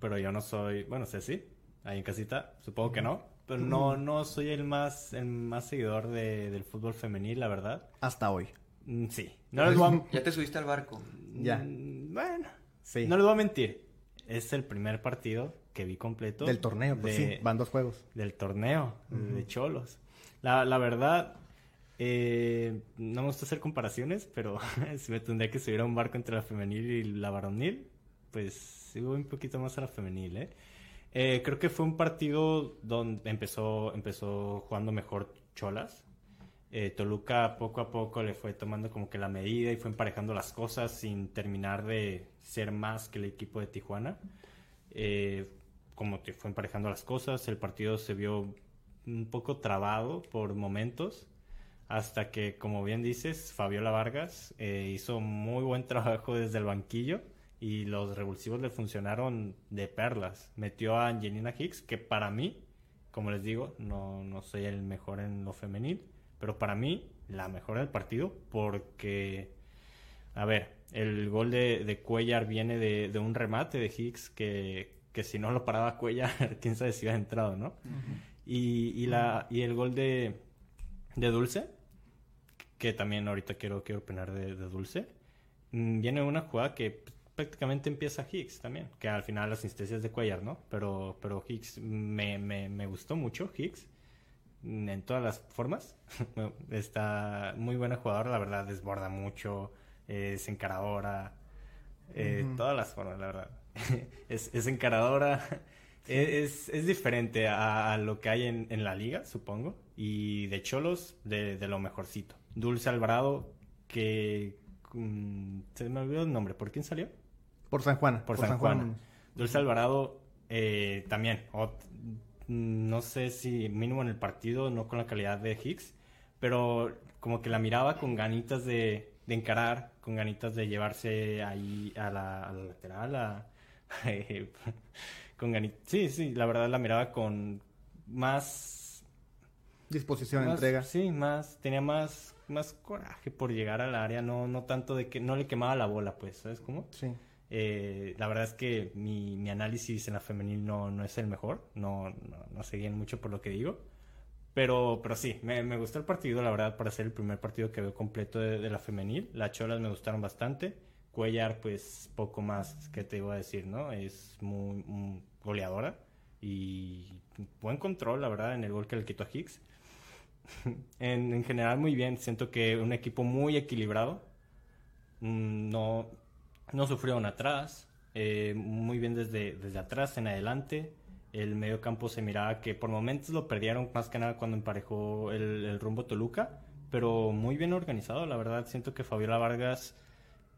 pero yo no soy, bueno, sé sí, ahí en casita, supongo que no. Pero no, no soy el más, el más seguidor de, del fútbol femenil, la verdad. Hasta hoy. Mm, sí. No Ya te subiste al barco. Ya. Mm, bueno. Sí. No les voy a mentir. Es el primer partido que vi completo. Del torneo, pues sí, van dos juegos. Del torneo, de Cholos. La, la verdad, eh, no me gusta hacer comparaciones, pero si me tendría que subir a un barco entre la femenil y la varonil, pues sigo un poquito más a la femenil, ¿eh? Eh, creo que fue un partido donde empezó, empezó jugando mejor Cholas. Eh, Toluca poco a poco le fue tomando como que la medida y fue emparejando las cosas sin terminar de ser más que el equipo de Tijuana. Eh, como que fue emparejando las cosas, el partido se vio un poco trabado por momentos, hasta que, como bien dices, Fabiola Vargas hizo muy buen trabajo desde el banquillo y los revulsivos le funcionaron de perlas. Metió a Angelina Hicks, que para mí, como les digo, no, no soy el mejor en lo femenil, pero para mí la mejor del partido porque, a ver, el gol de, de Cuellar viene de, un remate de Hicks que, que, si no lo paraba Cuellar, quién sabe si hubiera entrado, ¿no? y, y, la, y el gol de, de Dulce, que también ahorita quiero, quiero opinar de, de Dulce, mm, viene una jugada que prácticamente empieza Higgs también, que al final las instancias de Cuellar, ¿no? Pero, pero Higgs me, me, me gustó mucho, Higgs, en todas las formas. Está muy buena jugadora, la verdad, desborda mucho, es encaradora, eh, todas las formas, la verdad. es, es encaradora, es, es, diferente a, lo que hay en, en, la liga, supongo. Y de Cholos, de, lo mejorcito. Dulce Alvarado, que... Mm, se me olvidó el nombre. ¿Por quién salió? Por San Juan. Por, San, Juan. Dulce Alvarado eh, también. no sé si mínimo en el partido, no con la calidad de Hicks, pero como que la miraba con ganitas de, encarar, con ganitas de llevarse ahí a la, lateral, con ganitas. Sí, sí, la verdad la miraba con más disposición, entrega. Sí, más, tenía más, más coraje por llegar al área, no, no tanto de que no le quemaba la bola, pues, ¿sabes cómo? Sí. Eh, la verdad es que mi, mi, análisis en la femenil no, no es el mejor, no, no, no se mucho por lo que digo, pero, pero sí, me, me, gustó el partido, la verdad, para ser el primer partido que veo completo de, la femenil. Las cholas me gustaron bastante. Cuellar, pues poco más que te iba a decir, ¿no? Es muy, goleadora y buen control, la verdad, en el gol que le quitó a Hicks. en, en, general, muy bien. Siento que un equipo muy equilibrado. Mm, no, no sufrieron atrás. Eh, muy bien desde, desde atrás en adelante el medio campo se miraba que por momentos lo perdieron más que nada cuando emparejó el, rumbo Toluca, pero muy bien organizado, la verdad siento que Fabiola Vargas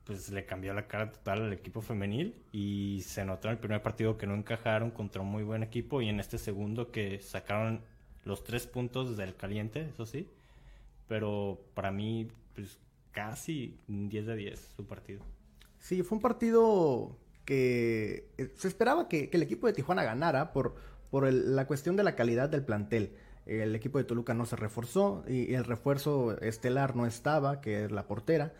pues le cambió la cara total al equipo femenil y se notó en el primer partido que no encajaron contra un muy buen equipo y en este segundo que sacaron los tres puntos del caliente, eso sí, pero para mí pues casi 10 de 10 su partido. Sí, fue un partido que eh, se esperaba que, el equipo de Tijuana ganara por, por la cuestión de la calidad del plantel. El equipo de Toluca no se reforzó y, el refuerzo estelar no estaba, que es la portera.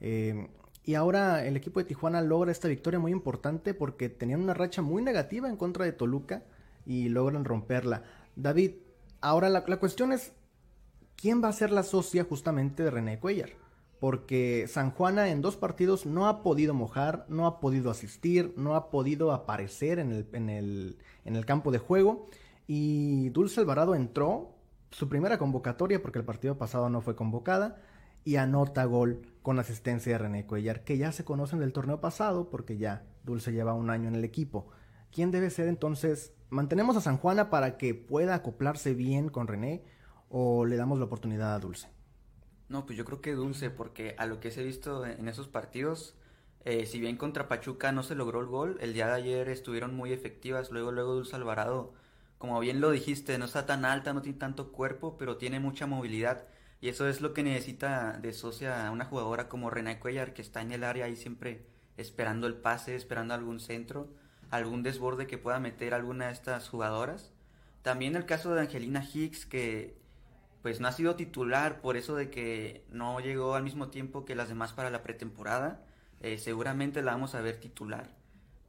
Eh, y ahora el equipo de Tijuana logra esta victoria muy importante porque tenían una racha muy negativa en contra de Toluca y logran romperla. David, ahora la, la cuestión es, ¿quién va a ser la socia justamente de René Cuellar? Porque San Juana en dos partidos no ha podido mojar, no ha podido asistir, no ha podido aparecer en el, campo de juego. Y Dulce Alvarado entró, su primera convocatoria, porque el partido pasado no fue convocada, y anota gol con asistencia de René Cuellar, que ya se conocen del torneo pasado, porque ya Dulce lleva un año en el equipo. ¿Quién debe ser entonces? ¿Mantenemos a San Juana para que pueda acoplarse bien con René o le damos la oportunidad a Dulce? No, pues yo creo que Dulce, porque a lo que se ha visto en esos partidos, eh, si bien contra Pachuca no se logró el gol, el día de ayer estuvieron muy efectivas. Luego, luego Dulce Alvarado, como bien lo dijiste, no está tan alta, no tiene tanto cuerpo, pero tiene mucha movilidad. Y eso es lo que necesita de socia una jugadora como René Cuellar, que está en el área ahí siempre esperando el pase, esperando algún centro, algún desborde que pueda meter alguna de estas jugadoras. También el caso de Angelina Hicks, que pues no ha sido titular por eso de que no llegó al mismo tiempo que las demás para la pretemporada. Eh, seguramente la vamos a ver titular.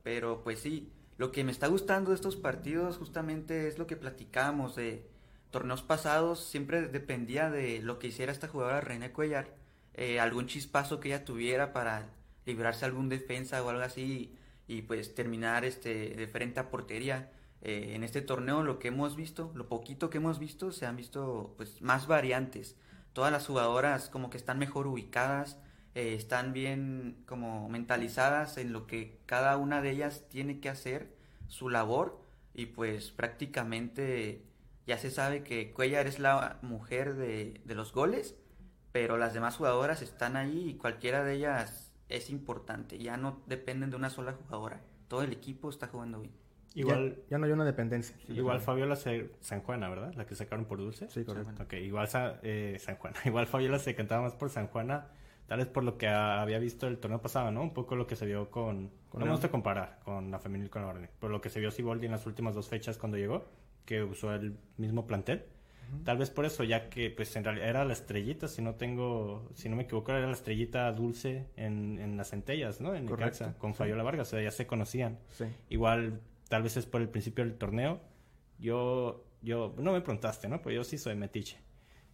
Pero pues sí, lo que me está gustando de estos partidos justamente es lo que platicamos de torneos pasados. Siempre dependía de lo que hiciera esta jugadora Reina Cuellar. Eh, algún chispazo que ella tuviera para librarse algún defensa o algo así y, pues terminar este de frente a portería. Eh, en este torneo lo que hemos visto, lo poquito que hemos visto, se han visto pues más variantes. Todas las jugadoras como que están mejor ubicadas, eh, están bien como mentalizadas en lo que cada una de ellas tiene que hacer, su labor, y pues prácticamente ya se sabe que Cuellar es la mujer de, de los goles, pero las demás jugadoras están ahí y cualquiera de ellas es importante, ya no dependen de una sola jugadora, todo el equipo está jugando bien. Igual, ya, no hay una dependencia. igual Fabiola se, San Juana, ¿verdad? La que sacaron por Dulce. Sí, correcto. Ok, igual eh, San Juana. Igual Fabiola se cantaba más por San Juana, tal vez por lo que había visto el torneo pasado, ¿no? Un poco lo que se vio con... no me gusta comparar con la femenil con la orden, pero lo que se vio Siboldi en las últimas dos fechas cuando llegó, que usó el mismo plantel. Tal vez por eso, ya que pues en realidad era la estrellita, si no tengo, si no me equivoco, era la estrellita dulce en, en las centellas, ¿no? En Correcto. con Fabiola Vargas, o sea, ya se conocían. Sí. Igual tal vez es por el principio del torneo. Yo, yo, no me preguntaste, ¿no? Pues yo sí soy metiche.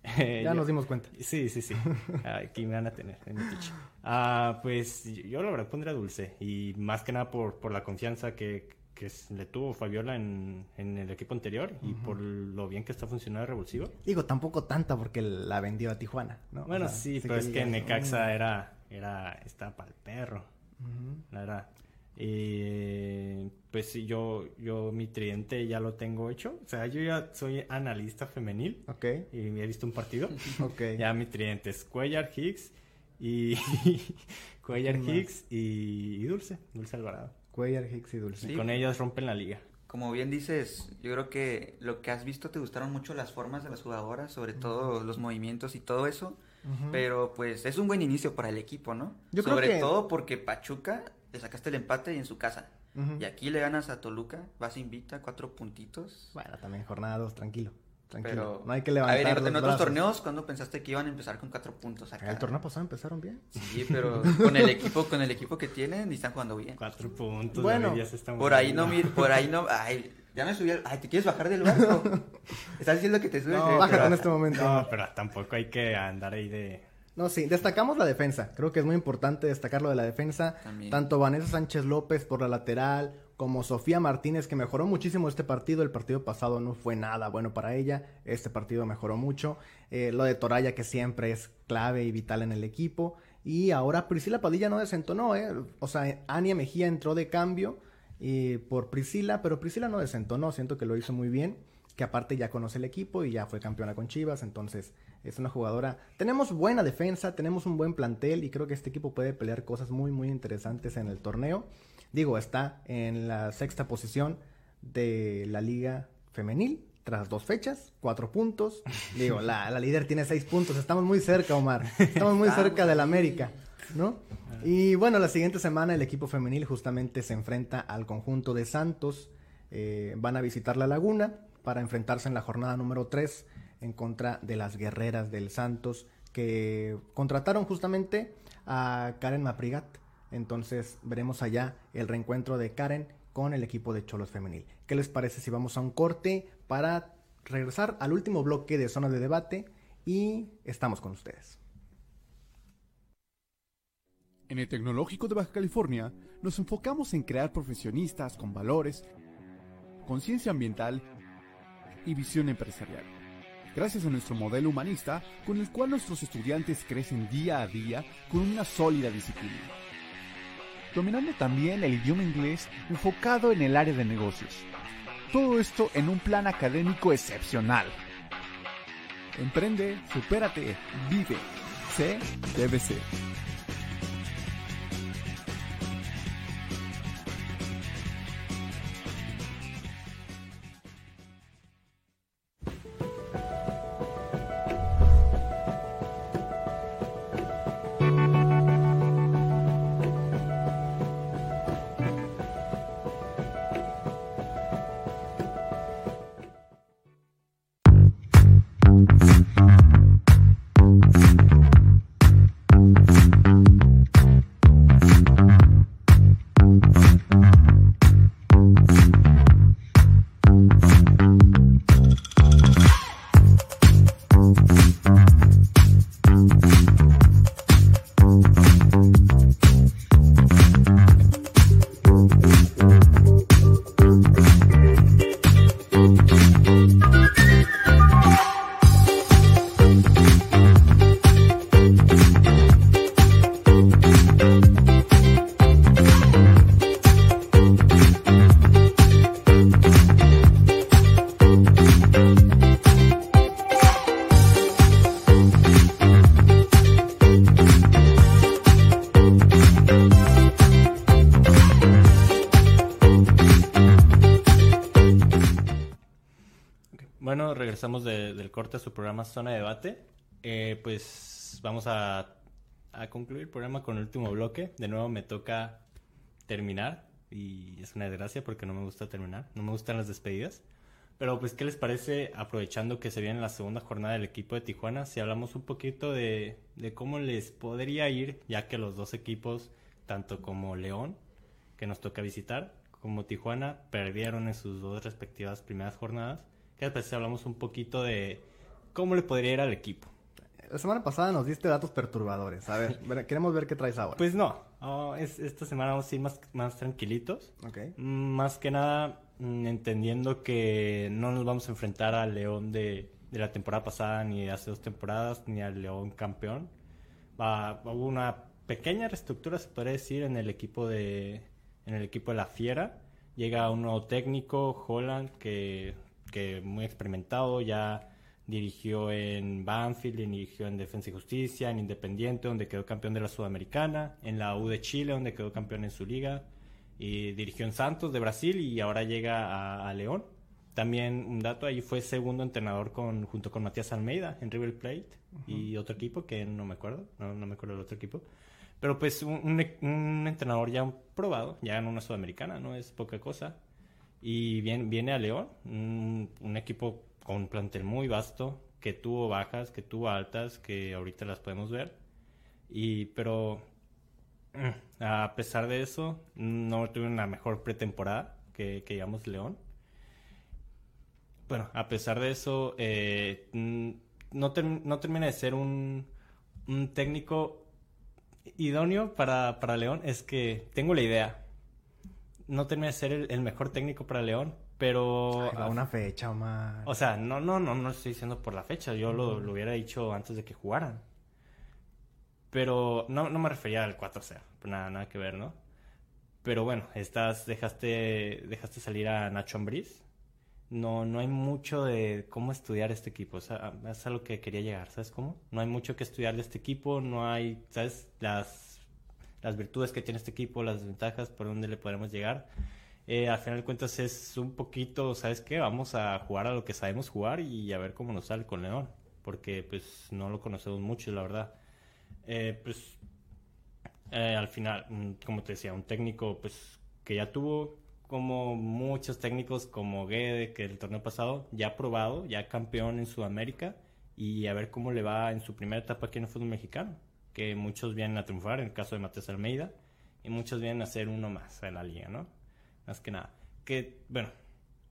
ya nos dimos cuenta. Sí, sí, sí. Aquí me van a tener, metiche. Ah, pues yo la verdad pondría dulce. Y más que nada por, por la confianza que, que le tuvo Fabiola en, en el equipo anterior y por lo bien que está funcionando el revulsivo. Digo, tampoco tanta porque la vendió a Tijuana, ¿no? Bueno, sí, pero es que Necaxa era, era, estaba para el perro. La verdad. Y pues sí, yo, yo mi tridente ya lo tengo hecho. O sea, yo ya soy analista femenil. Ok. Y he visto un partido. Ok. ya mi tridente es Cuellar, Hicks y... Cuellar, Hicks y, y Dulce. Dulce Alvarado. Cuellar, Hicks y Dulce. Sí. Con ellos rompen la liga. Como bien dices, yo creo que lo que has visto te gustaron mucho las formas de las jugadoras, sobre todo los movimientos y todo eso. Pero pues es un buen inicio para el equipo, ¿no? Yo creo sobre que- todo porque Pachuca le sacaste el empate y en su casa. Y aquí le ganas a Toluca, vas invita, cuatro puntitos. Bueno, también jornada dos, tranquilo. Tranquilo. Pero no hay que a levantar ver, en, los en otros brazos. torneos, ¿cuándo pensaste que iban a empezar con cuatro puntos acá? El torneo pasado empezaron bien. Sí, pero con el equipo, con el equipo que tienen y están jugando bien. Cuatro puntos. Bueno, ya se está Por ahí no, mir- por ahí no, ay, ya me subí al, ay, ¿te quieres bajar del barco? Estás diciendo que te subes. No, bájate en este momento. No, pero tampoco hay que andar ahí de... No, sí, destacamos la defensa. Creo que es muy importante destacar lo de la defensa. También. Tanto Vanessa Sánchez López por la lateral, como Sofía Martínez, que mejoró muchísimo este partido. El partido pasado no fue nada bueno para ella. Este partido mejoró mucho. Eh, lo de Toraya, que siempre es clave y vital en el equipo. Y ahora Priscila Padilla no desentonó, ¿eh? O sea, Ania Mejía entró de cambio eh, por Priscila, pero Priscila no desentonó. Siento que lo hizo muy bien. Que aparte ya conoce el equipo y ya fue campeona con Chivas. Entonces es una jugadora. Tenemos buena defensa, tenemos un buen plantel y creo que este equipo puede pelear cosas muy, muy interesantes en el torneo. Digo, está en la sexta posición de la liga femenil. Tras dos fechas, cuatro puntos. Digo, la, la líder tiene seis puntos. Estamos muy cerca, Omar. Estamos muy cerca del América, ¿no? Y bueno, la siguiente semana el equipo femenil justamente se enfrenta al conjunto de Santos. Eh, van a visitar la Laguna para enfrentarse en la jornada número 3 en contra de las guerreras del Santos que contrataron justamente a Karen Maprigat. Entonces veremos allá el reencuentro de Karen con el equipo de Cholos Femenil. ¿Qué les parece si vamos a un corte para regresar al último bloque de zona de debate y estamos con ustedes? En el Tecnológico de Baja California nos enfocamos en crear profesionistas con valores, conciencia ambiental y visión empresarial. Gracias a nuestro modelo humanista, con el cual nuestros estudiantes crecen día a día con una sólida disciplina. Dominando también el idioma inglés enfocado en el área de negocios. Todo esto en un plan académico excepcional. Emprende, supérate, vive. Sé, regresamos de- del corte a su programa Zona de Debate. Eh, pues vamos a, a concluir el programa con el último bloque. De nuevo me toca terminar y es una desgracia porque no me gusta terminar, no me gustan las despedidas. Pero pues, ¿qué les parece aprovechando que se viene la segunda jornada del equipo de Tijuana? Si hablamos un poquito de, de cómo les podría ir, ya que los dos equipos, tanto como León, que nos toca visitar, como Tijuana, perdieron en sus dos respectivas primeras jornadas. ¿Qué parece si hablamos un poquito de cómo le podría ir al equipo? La semana pasada nos diste datos perturbadores. A ver, queremos ver qué traes ahora. Pues no, oh, es- esta semana vamos a ir más, más tranquilitos. Más que nada, mm, entendiendo que no nos vamos a enfrentar al León de, de la temporada pasada, ni de hace dos temporadas, ni al León campeón. Va, hubo una pequeña reestructura, se podría decir, en el equipo de, en el equipo de la Fiera. Llega un nuevo técnico, Holland, que, que muy experimentado, ya dirigió en Banfield, dirigió en Defensa y Justicia, en Independiente, donde quedó campeón de la Sudamericana, en la U de Chile, donde quedó campeón en su liga, y dirigió en Santos de Brasil y ahora llega a, León. También un dato, ahí fue segundo entrenador con, junto con Matías Almeida en River Plate y otro equipo que no me acuerdo, no, me acuerdo del otro equipo. Pero pues un, entrenador ya probado, ya en una sudamericana, no es poca cosa. Y viene, viene a León, un, equipo con un plantel muy vasto, que tuvo bajas, que tuvo altas, que ahorita las podemos ver. Y, pero mm, a pesar de eso, no tuve una mejor pretemporada que, que digamos León. Bueno, a pesar de eso, eh, no, no termina de ser un, un técnico idóneo para, para, León. Es que tengo la idea. No termina de ser el, mejor técnico para León, pero... a una fecha, Omar. O sea, no, no, no, no estoy diciendo por la fecha. Yo lo, lo, hubiera dicho antes de que jugaran. Pero no, no me refería al 4-0. Nada, nada que ver, ¿no? Pero bueno, estás, dejaste, dejaste salir a Nacho Ambriz no, no hay mucho de cómo estudiar este equipo. O sea, es a lo que quería llegar, ¿sabes cómo? No hay mucho que estudiar de este equipo, no hay, ¿sabes? Las, las virtudes que tiene este equipo, las desventajas, por dónde le podemos llegar. Eh, al final de cuentas es un poquito, ¿sabes qué? Vamos a jugar a lo que sabemos jugar y a ver cómo nos sale con León. Porque pues no lo conocemos mucho, la verdad. Eh, pues eh, al final, mm, como te decía, un técnico pues que ya tuvo como muchos técnicos como Guede, que el torneo pasado ya probado, ya campeón en Sudamérica y a ver cómo le va en su primera etapa aquí en el fútbol mexicano, que muchos vienen a triunfar, en el caso de Matías Almeida, y muchos vienen a hacer uno más en la liga, ¿no? Más que nada. Que, bueno,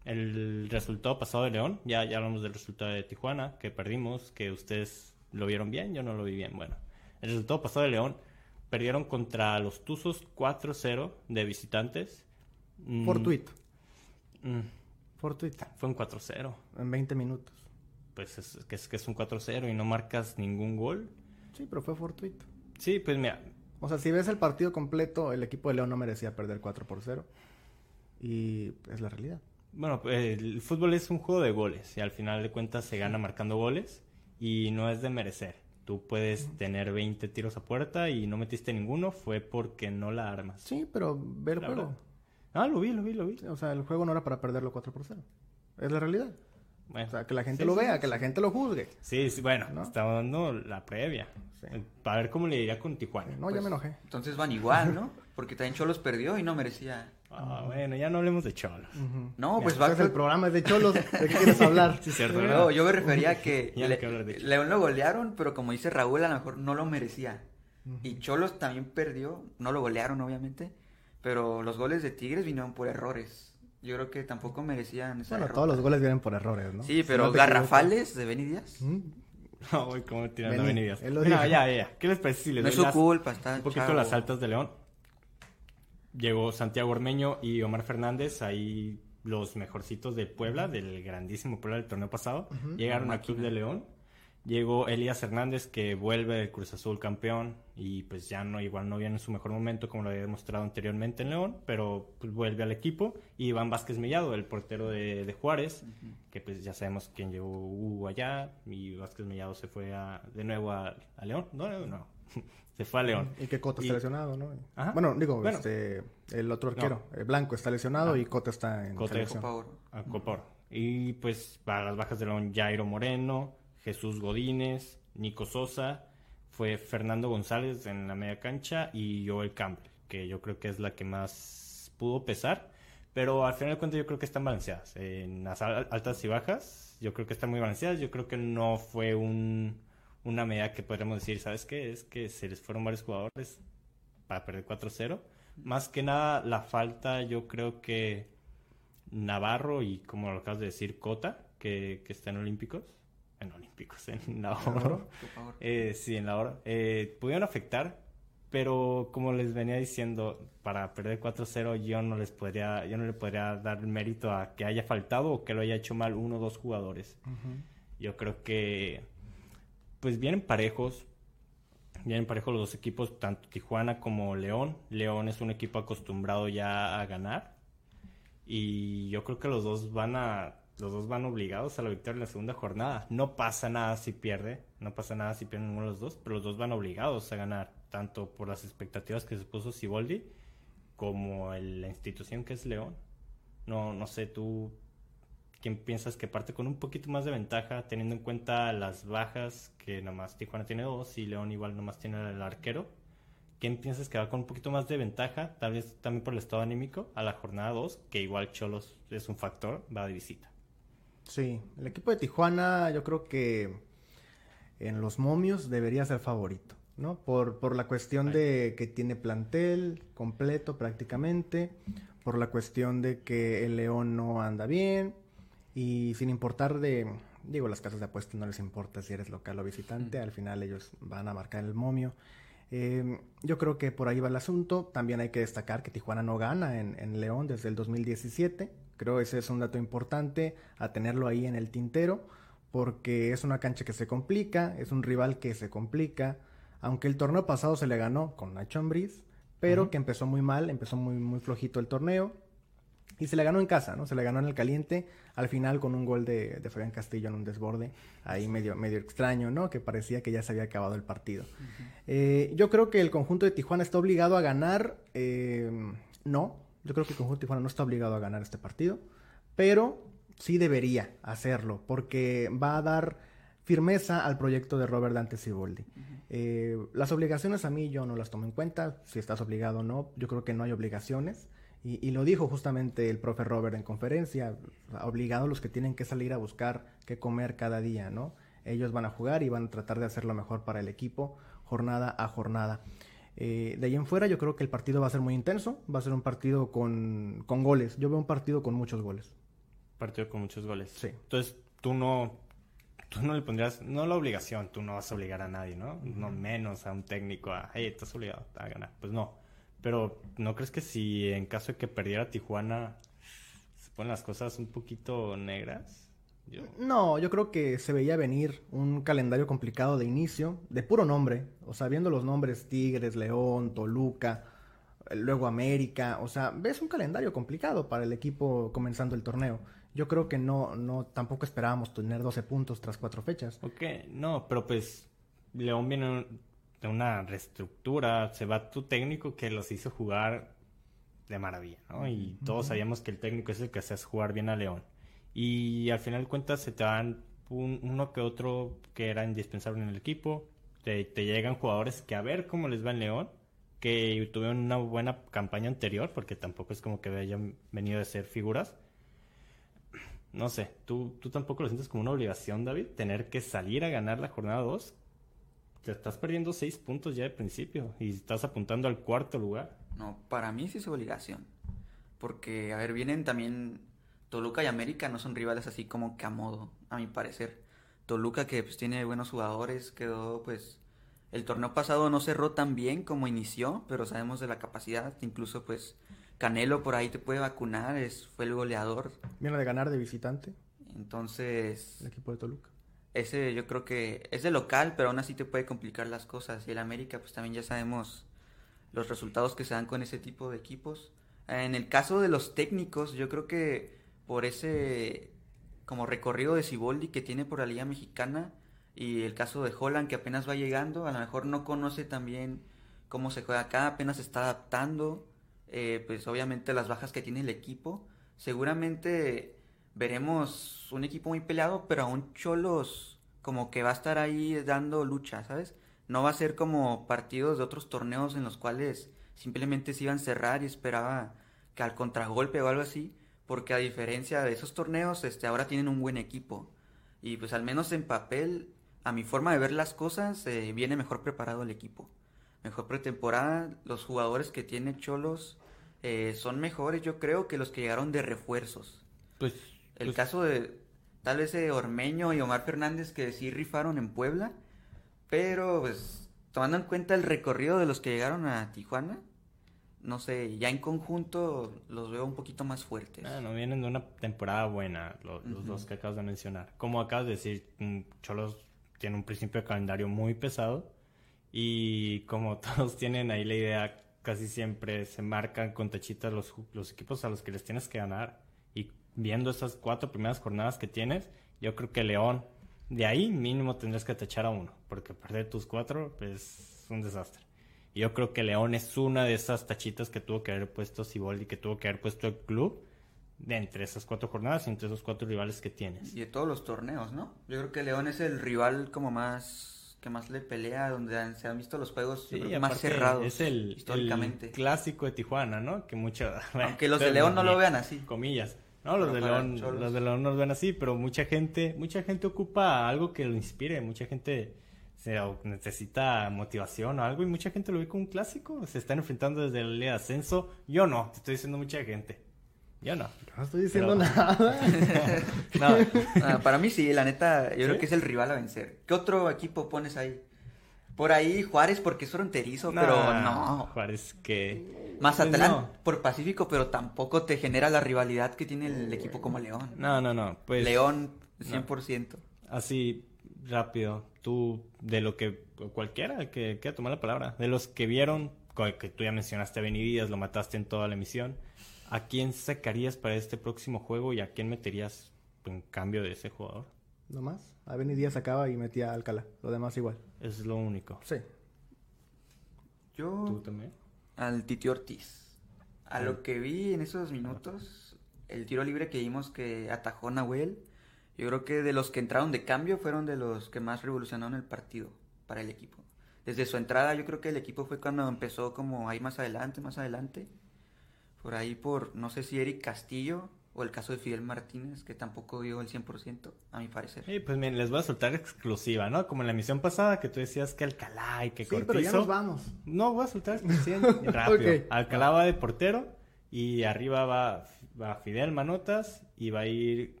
el resultado pasado de León, ya, ya hablamos del resultado de Tijuana, que perdimos, que ustedes lo vieron bien, yo no lo vi bien. Bueno, el resultado pasado de León, perdieron contra los Tuzos 4-0 de visitantes por mm. tweet. Mm. Fue un 4-0. En 20 minutos. Pues es que, es que es un 4-0 y no marcas ningún gol. Sí, pero fue tweet. Sí, pues mira. O sea, si ves el partido completo, el equipo de León no merecía perder 4 por 0. Y es la realidad. Bueno, el fútbol es un juego de goles y al final de cuentas se gana marcando goles y no es de merecer. Tú puedes tener 20 tiros a puerta y no metiste ninguno, fue porque no la armas. Sí, pero ve el juego. Ah, lo vi, lo vi, lo vi. O sea, el juego no era para perderlo 4 por 0. Es la realidad. O sea, que la gente lo vea, que la gente lo juzgue. Sí, sí bueno, estamos dando la previa. Para ver cómo le iría con Tijuana. No, ya pues, me enojé. Entonces van igual, ¿no? Porque también Cholos perdió y no merecía. Ah, bueno, ya no hablemos de Cholos. No, pues va a... el programa es de Cholos. ¿De qué quieres hablar? sí, cierto. No, yo me refería a que León lo golearon, pero como dice Raúl, a lo mejor no lo merecía. Y Cholos también perdió. No lo golearon, obviamente. Pero los goles de Tigres vinieron por errores. Yo creo que tampoco merecían esa Bueno, todos los goles vienen por errores, ¿no? Sí, pero garrafales de Benny Díaz. ¿Mm? No, voy como tirando a Benny Díaz. No, ya, ya. ¿Qué les parece si les no es su culpa, está Un poquito las altas de León. Llegó Santiago Ormeño y Omar Fernández, ahí los mejorcitos de Puebla, del grandísimo Puebla del torneo pasado. Llegaron a Club de León Llegó Elías Hernández que vuelve del Cruz Azul campeón y pues ya no igual no viene en su mejor momento como lo había demostrado anteriormente en León, pero pues vuelve al equipo y Iván Vázquez Mellado, el portero de, Juárez, que pues ya sabemos quién llegó Hugo allá y Vázquez Mellado se fue de nuevo a, León, no, no, no. se fue a León. Y que Cota está lesionado, ¿no? Bueno, digo, este, el otro arquero, el Blanco está lesionado ah. y Cota está en Cota selección. A Copa Y pues para las bajas de León, Jairo Moreno, Jesús Godínez, Nico Sosa, fue Fernando González en la media cancha y Joel Campbell, que yo creo que es la que más pudo pesar. Pero al final de cuentas yo creo que están balanceadas. En las altas y bajas yo creo que están muy balanceadas. Yo creo que no fue un, una medida que podríamos decir, ¿sabes qué? Es que se les fueron varios jugadores para perder 4-0. Más que nada la falta yo creo que Navarro y como lo acabas de decir, Cota, que, que están olímpicos en Olímpicos, en la oro. Eh, sí, en la oro. Eh, pudieron afectar, pero como les venía diciendo, para perder 4-0 yo no les podría, yo no le podría dar mérito a que haya faltado o que lo haya hecho mal uno o dos jugadores. Yo creo que pues vienen parejos, vienen parejos los dos equipos, tanto Tijuana como León. León es un equipo acostumbrado ya a ganar. Y yo creo que los dos van a los dos van obligados a la victoria en la segunda jornada. No pasa nada si pierde, no pasa nada si pierden uno de los dos, pero los dos van obligados a ganar, tanto por las expectativas que se puso Siboldi como la institución que es León. No, no sé, tú, ¿quién piensas que parte con un poquito más de ventaja, teniendo en cuenta las bajas, que nomás Tijuana tiene dos y León igual nomás tiene el arquero? ¿Quién piensas que va con un poquito más de ventaja, tal vez también por el estado anímico, a la jornada 2, que igual Cholos es un factor, va de visita? Sí, el equipo de Tijuana yo creo que en los momios debería ser favorito, ¿no? Por, por la cuestión de que tiene plantel completo prácticamente, por la cuestión de que el León no anda bien y sin importar de, digo, las casas de apuestas no les importa si eres local o visitante, al final ellos van a marcar el momio. Em, yo creo que por ahí va el asunto. También hay que destacar que Tijuana no gana en, en León desde el 2017. Creo ese es un dato importante a tenerlo ahí en el tintero, porque es una cancha que se complica, es un rival que se complica, aunque el torneo pasado se le ganó con Nacho Ambriz, pero que empezó muy mal, empezó muy, muy flojito el torneo, y se le ganó en casa, ¿no? Se le ganó en el caliente, al final con un gol de, de Fabián Castillo en un desborde, ahí medio, medio extraño, ¿no? Que parecía que ya se había acabado el partido. Eh, yo creo que el conjunto de Tijuana está obligado a ganar, eh, no, yo creo que el conjunto de Tijuana no está obligado a ganar este partido, pero sí debería hacerlo, porque va a dar firmeza al proyecto de Robert Dante Ciboldi. Eh, las obligaciones a mí yo no las tomo en cuenta, si estás obligado o no, yo creo que no hay obligaciones. Y, lo dijo justamente el profe Robert en conferencia, obligados los que tienen que salir a buscar qué comer cada día, ¿no? Ellos van a jugar y van a tratar de hacer lo mejor para el equipo, jornada a jornada. Eh, de ahí en fuera yo creo que el partido va a ser muy intenso, va a ser un partido con, con goles. Yo veo un partido con muchos goles. Partido con muchos goles. Sí. Entonces tú no, tú no le pondrías, no la obligación, tú no vas a obligar a nadie, ¿no? No menos a un técnico a, hey, estás obligado a ganar. Pues no. Pero ¿no crees que si en caso de que perdiera Tijuana se ponen las cosas un poquito negras? No, yo creo que se veía venir un calendario complicado de inicio, de puro nombre, o sea, viendo los nombres Tigres, León, Toluca, luego América, o sea, ves un calendario complicado para el equipo comenzando el torneo. Yo creo que no, no, tampoco esperábamos tener 12 puntos tras cuatro fechas. Ok, no, pero pues León viene de una reestructura, se va tu técnico que los hizo jugar de maravilla, ¿no? Y todos sabíamos que el técnico es el que hace jugar bien a León. Y al final de cuentas se te dan uno que otro que era indispensable en el equipo. Te, llegan jugadores que a ver cómo les va en León, que tuvieron una buena campaña anterior, porque tampoco es como que hayan venido de ser figuras. No sé, ¿tú, tú tampoco lo sientes como una obligación, David, tener que salir a ganar la jornada 2. Te estás perdiendo 6 puntos ya de principio y estás apuntando al cuarto lugar. No, para mí sí es obligación. Porque, a ver, vienen también Toluca y América no son rivales así como que a modo, a mi parecer. Toluca que pues tiene buenos jugadores, quedó pues el torneo pasado no cerró tan bien como inició, pero sabemos de la capacidad, incluso pues Canelo por ahí te puede vacunar, es fue el goleador. Viene de ganar de visitante. Entonces, el equipo de Toluca. Ese yo creo que es de local, pero aún así te puede complicar las cosas. Y el América pues también ya sabemos los resultados que se dan con ese tipo de equipos. En el caso de los técnicos, yo creo que por ese como recorrido de Ciboldi que tiene por la Liga Mexicana y el caso de Holland que apenas va llegando, a lo mejor no conoce también cómo se juega acá, apenas se está adaptando, eh, pues obviamente las bajas que tiene el equipo, seguramente veremos un equipo muy peleado, pero aún Cholos como que va a estar ahí dando lucha, ¿sabes? No va a ser como partidos de otros torneos en los cuales simplemente se iban a cerrar y esperaba que al contragolpe o algo así, porque a diferencia de esos torneos, este, ahora tienen un buen equipo. Y pues al menos en papel, a mi forma de ver las cosas, eh, viene mejor preparado el equipo. Mejor pretemporada, los jugadores que tiene Cholos eh, son mejores, yo creo, que los que llegaron de refuerzos. Pues el pues caso de tal vez de Ormeño y Omar Fernández que sí rifaron en Puebla, pero pues tomando en cuenta el recorrido de los que llegaron a Tijuana, no sé, ya en conjunto los veo un poquito más fuertes. Ah, no vienen de una temporada buena, los, dos que acabas de mencionar. Como acabas de decir, mm, Cholos tiene un principio de calendario muy pesado y como todos tienen ahí la idea casi siempre se marcan con tachitas los, los equipos a los que les tienes que ganar. Y viendo esas cuatro primeras jornadas que tienes, yo creo que León, de ahí mínimo tendrás que tachar a uno, porque perder tus cuatro es un desastre. Yo creo que León es una de esas tachitas que tuvo que haber puesto Siboldi, que tuvo que haber puesto el club de entre esas cuatro jornadas y entre esos cuatro rivales que tienes. Y de todos los torneos, ¿no? Yo creo que León es el rival como más que más le pelea, donde se han visto los juegos Sí, más cerrados Es el, históricamente. el clásico de Tijuana, ¿no? Que mucho... Aunque los de León no lo vean así. Comillas. No, los de León, los de León no los ven así, pero mucha gente, mucha gente ocupa algo que lo inspire, mucha gente se, o necesita motivación o algo y mucha gente lo ve como un clásico, se están enfrentando desde el de ascenso. Yo no, te estoy diciendo mucha gente. Yo no. No estoy diciendo Pero- nada. No, Ah, para mí sí, la neta, yo ¿Sí? creo que es el rival a vencer. ¿Qué otro equipo pones ahí? Por ahí Juárez porque es fronterizo, pero no. Juárez que... Mazatlán Pues no. por Pacífico, pero tampoco te genera la rivalidad que tiene el equipo como León. No, no, no. Pues León, no. 100%. Así, rápido, tú, de lo que, cualquiera que quiera tomar la palabra, de los que vieron, que tú ya mencionaste a Benny Díaz, lo mataste en toda la emisión, ¿a quién sacarías para este próximo juego y a quién meterías en cambio de ese jugador? No más. A Benny Díaz acaba y metía a Alcalá. Lo demás igual. Es lo único. Sí. Yo ¿Tú también? al Titi Ortiz. A lo que vi en esos minutos, el tiro libre que vimos que atajó Nahuel, yo creo que de los que entraron de cambio fueron de los que más revolucionaron el partido para el equipo. Desde su entrada yo creo que el equipo fue cuando empezó como ahí más adelante, más adelante. Por ahí por, no sé si Eric Castillo o el caso de Fidel Martínez, que tampoco dio el 100%, a mi parecer. Sí, pues miren, les voy a soltar exclusiva, ¿no? Como en la emisión pasada que tú decías que Alcalá y que Sí, Cortizo. pero ya nos vamos. No, voy a soltar exclusiva rápido. Alcalá va de portero y arriba va, va Fidel Manotas y va a ir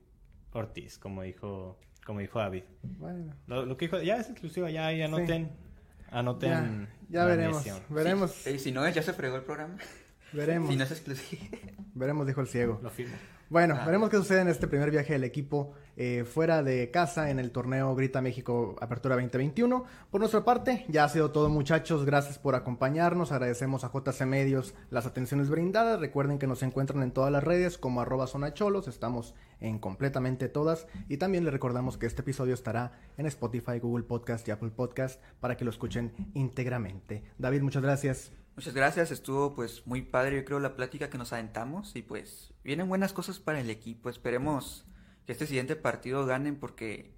Ortiz, como dijo, como dijo David. Bueno. Lo, lo que dijo, ya es exclusiva, ya, ya anoten, anoten. Ya, ya la veremos. Veremos. Sí, si no es, ya se fregó el programa. Veremos. Si no es exclusivo. Veremos, dijo el ciego. Lo firmo. Bueno, Ah. veremos qué sucede en este primer viaje del equipo eh, fuera de casa en el torneo Grita México Apertura 2021. Por nuestra parte, ya ha sido todo muchachos, gracias por acompañarnos, agradecemos a JC Medios las atenciones brindadas, recuerden que nos encuentran en todas las redes como arroba zonacholos, estamos en completamente todas. Y también les recordamos que este episodio estará en Spotify, Google Podcast y Apple Podcast para que lo escuchen íntegramente. David, muchas gracias. Muchas gracias, estuvo pues muy padre yo creo la plática que nos aventamos. Y pues vienen buenas cosas para el equipo, esperemos que este siguiente partido ganen porque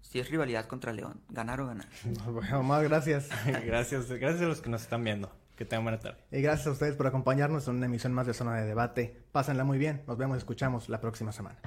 si es rivalidad contra León, ganar o ganar. Bueno, más gracias. gracias, gracias a los que nos están viendo. Que tengan buena tarde. Y gracias a ustedes por acompañarnos en una emisión más de Zona de Debate. Pásenla muy bien. Nos vemos escuchamos la próxima semana.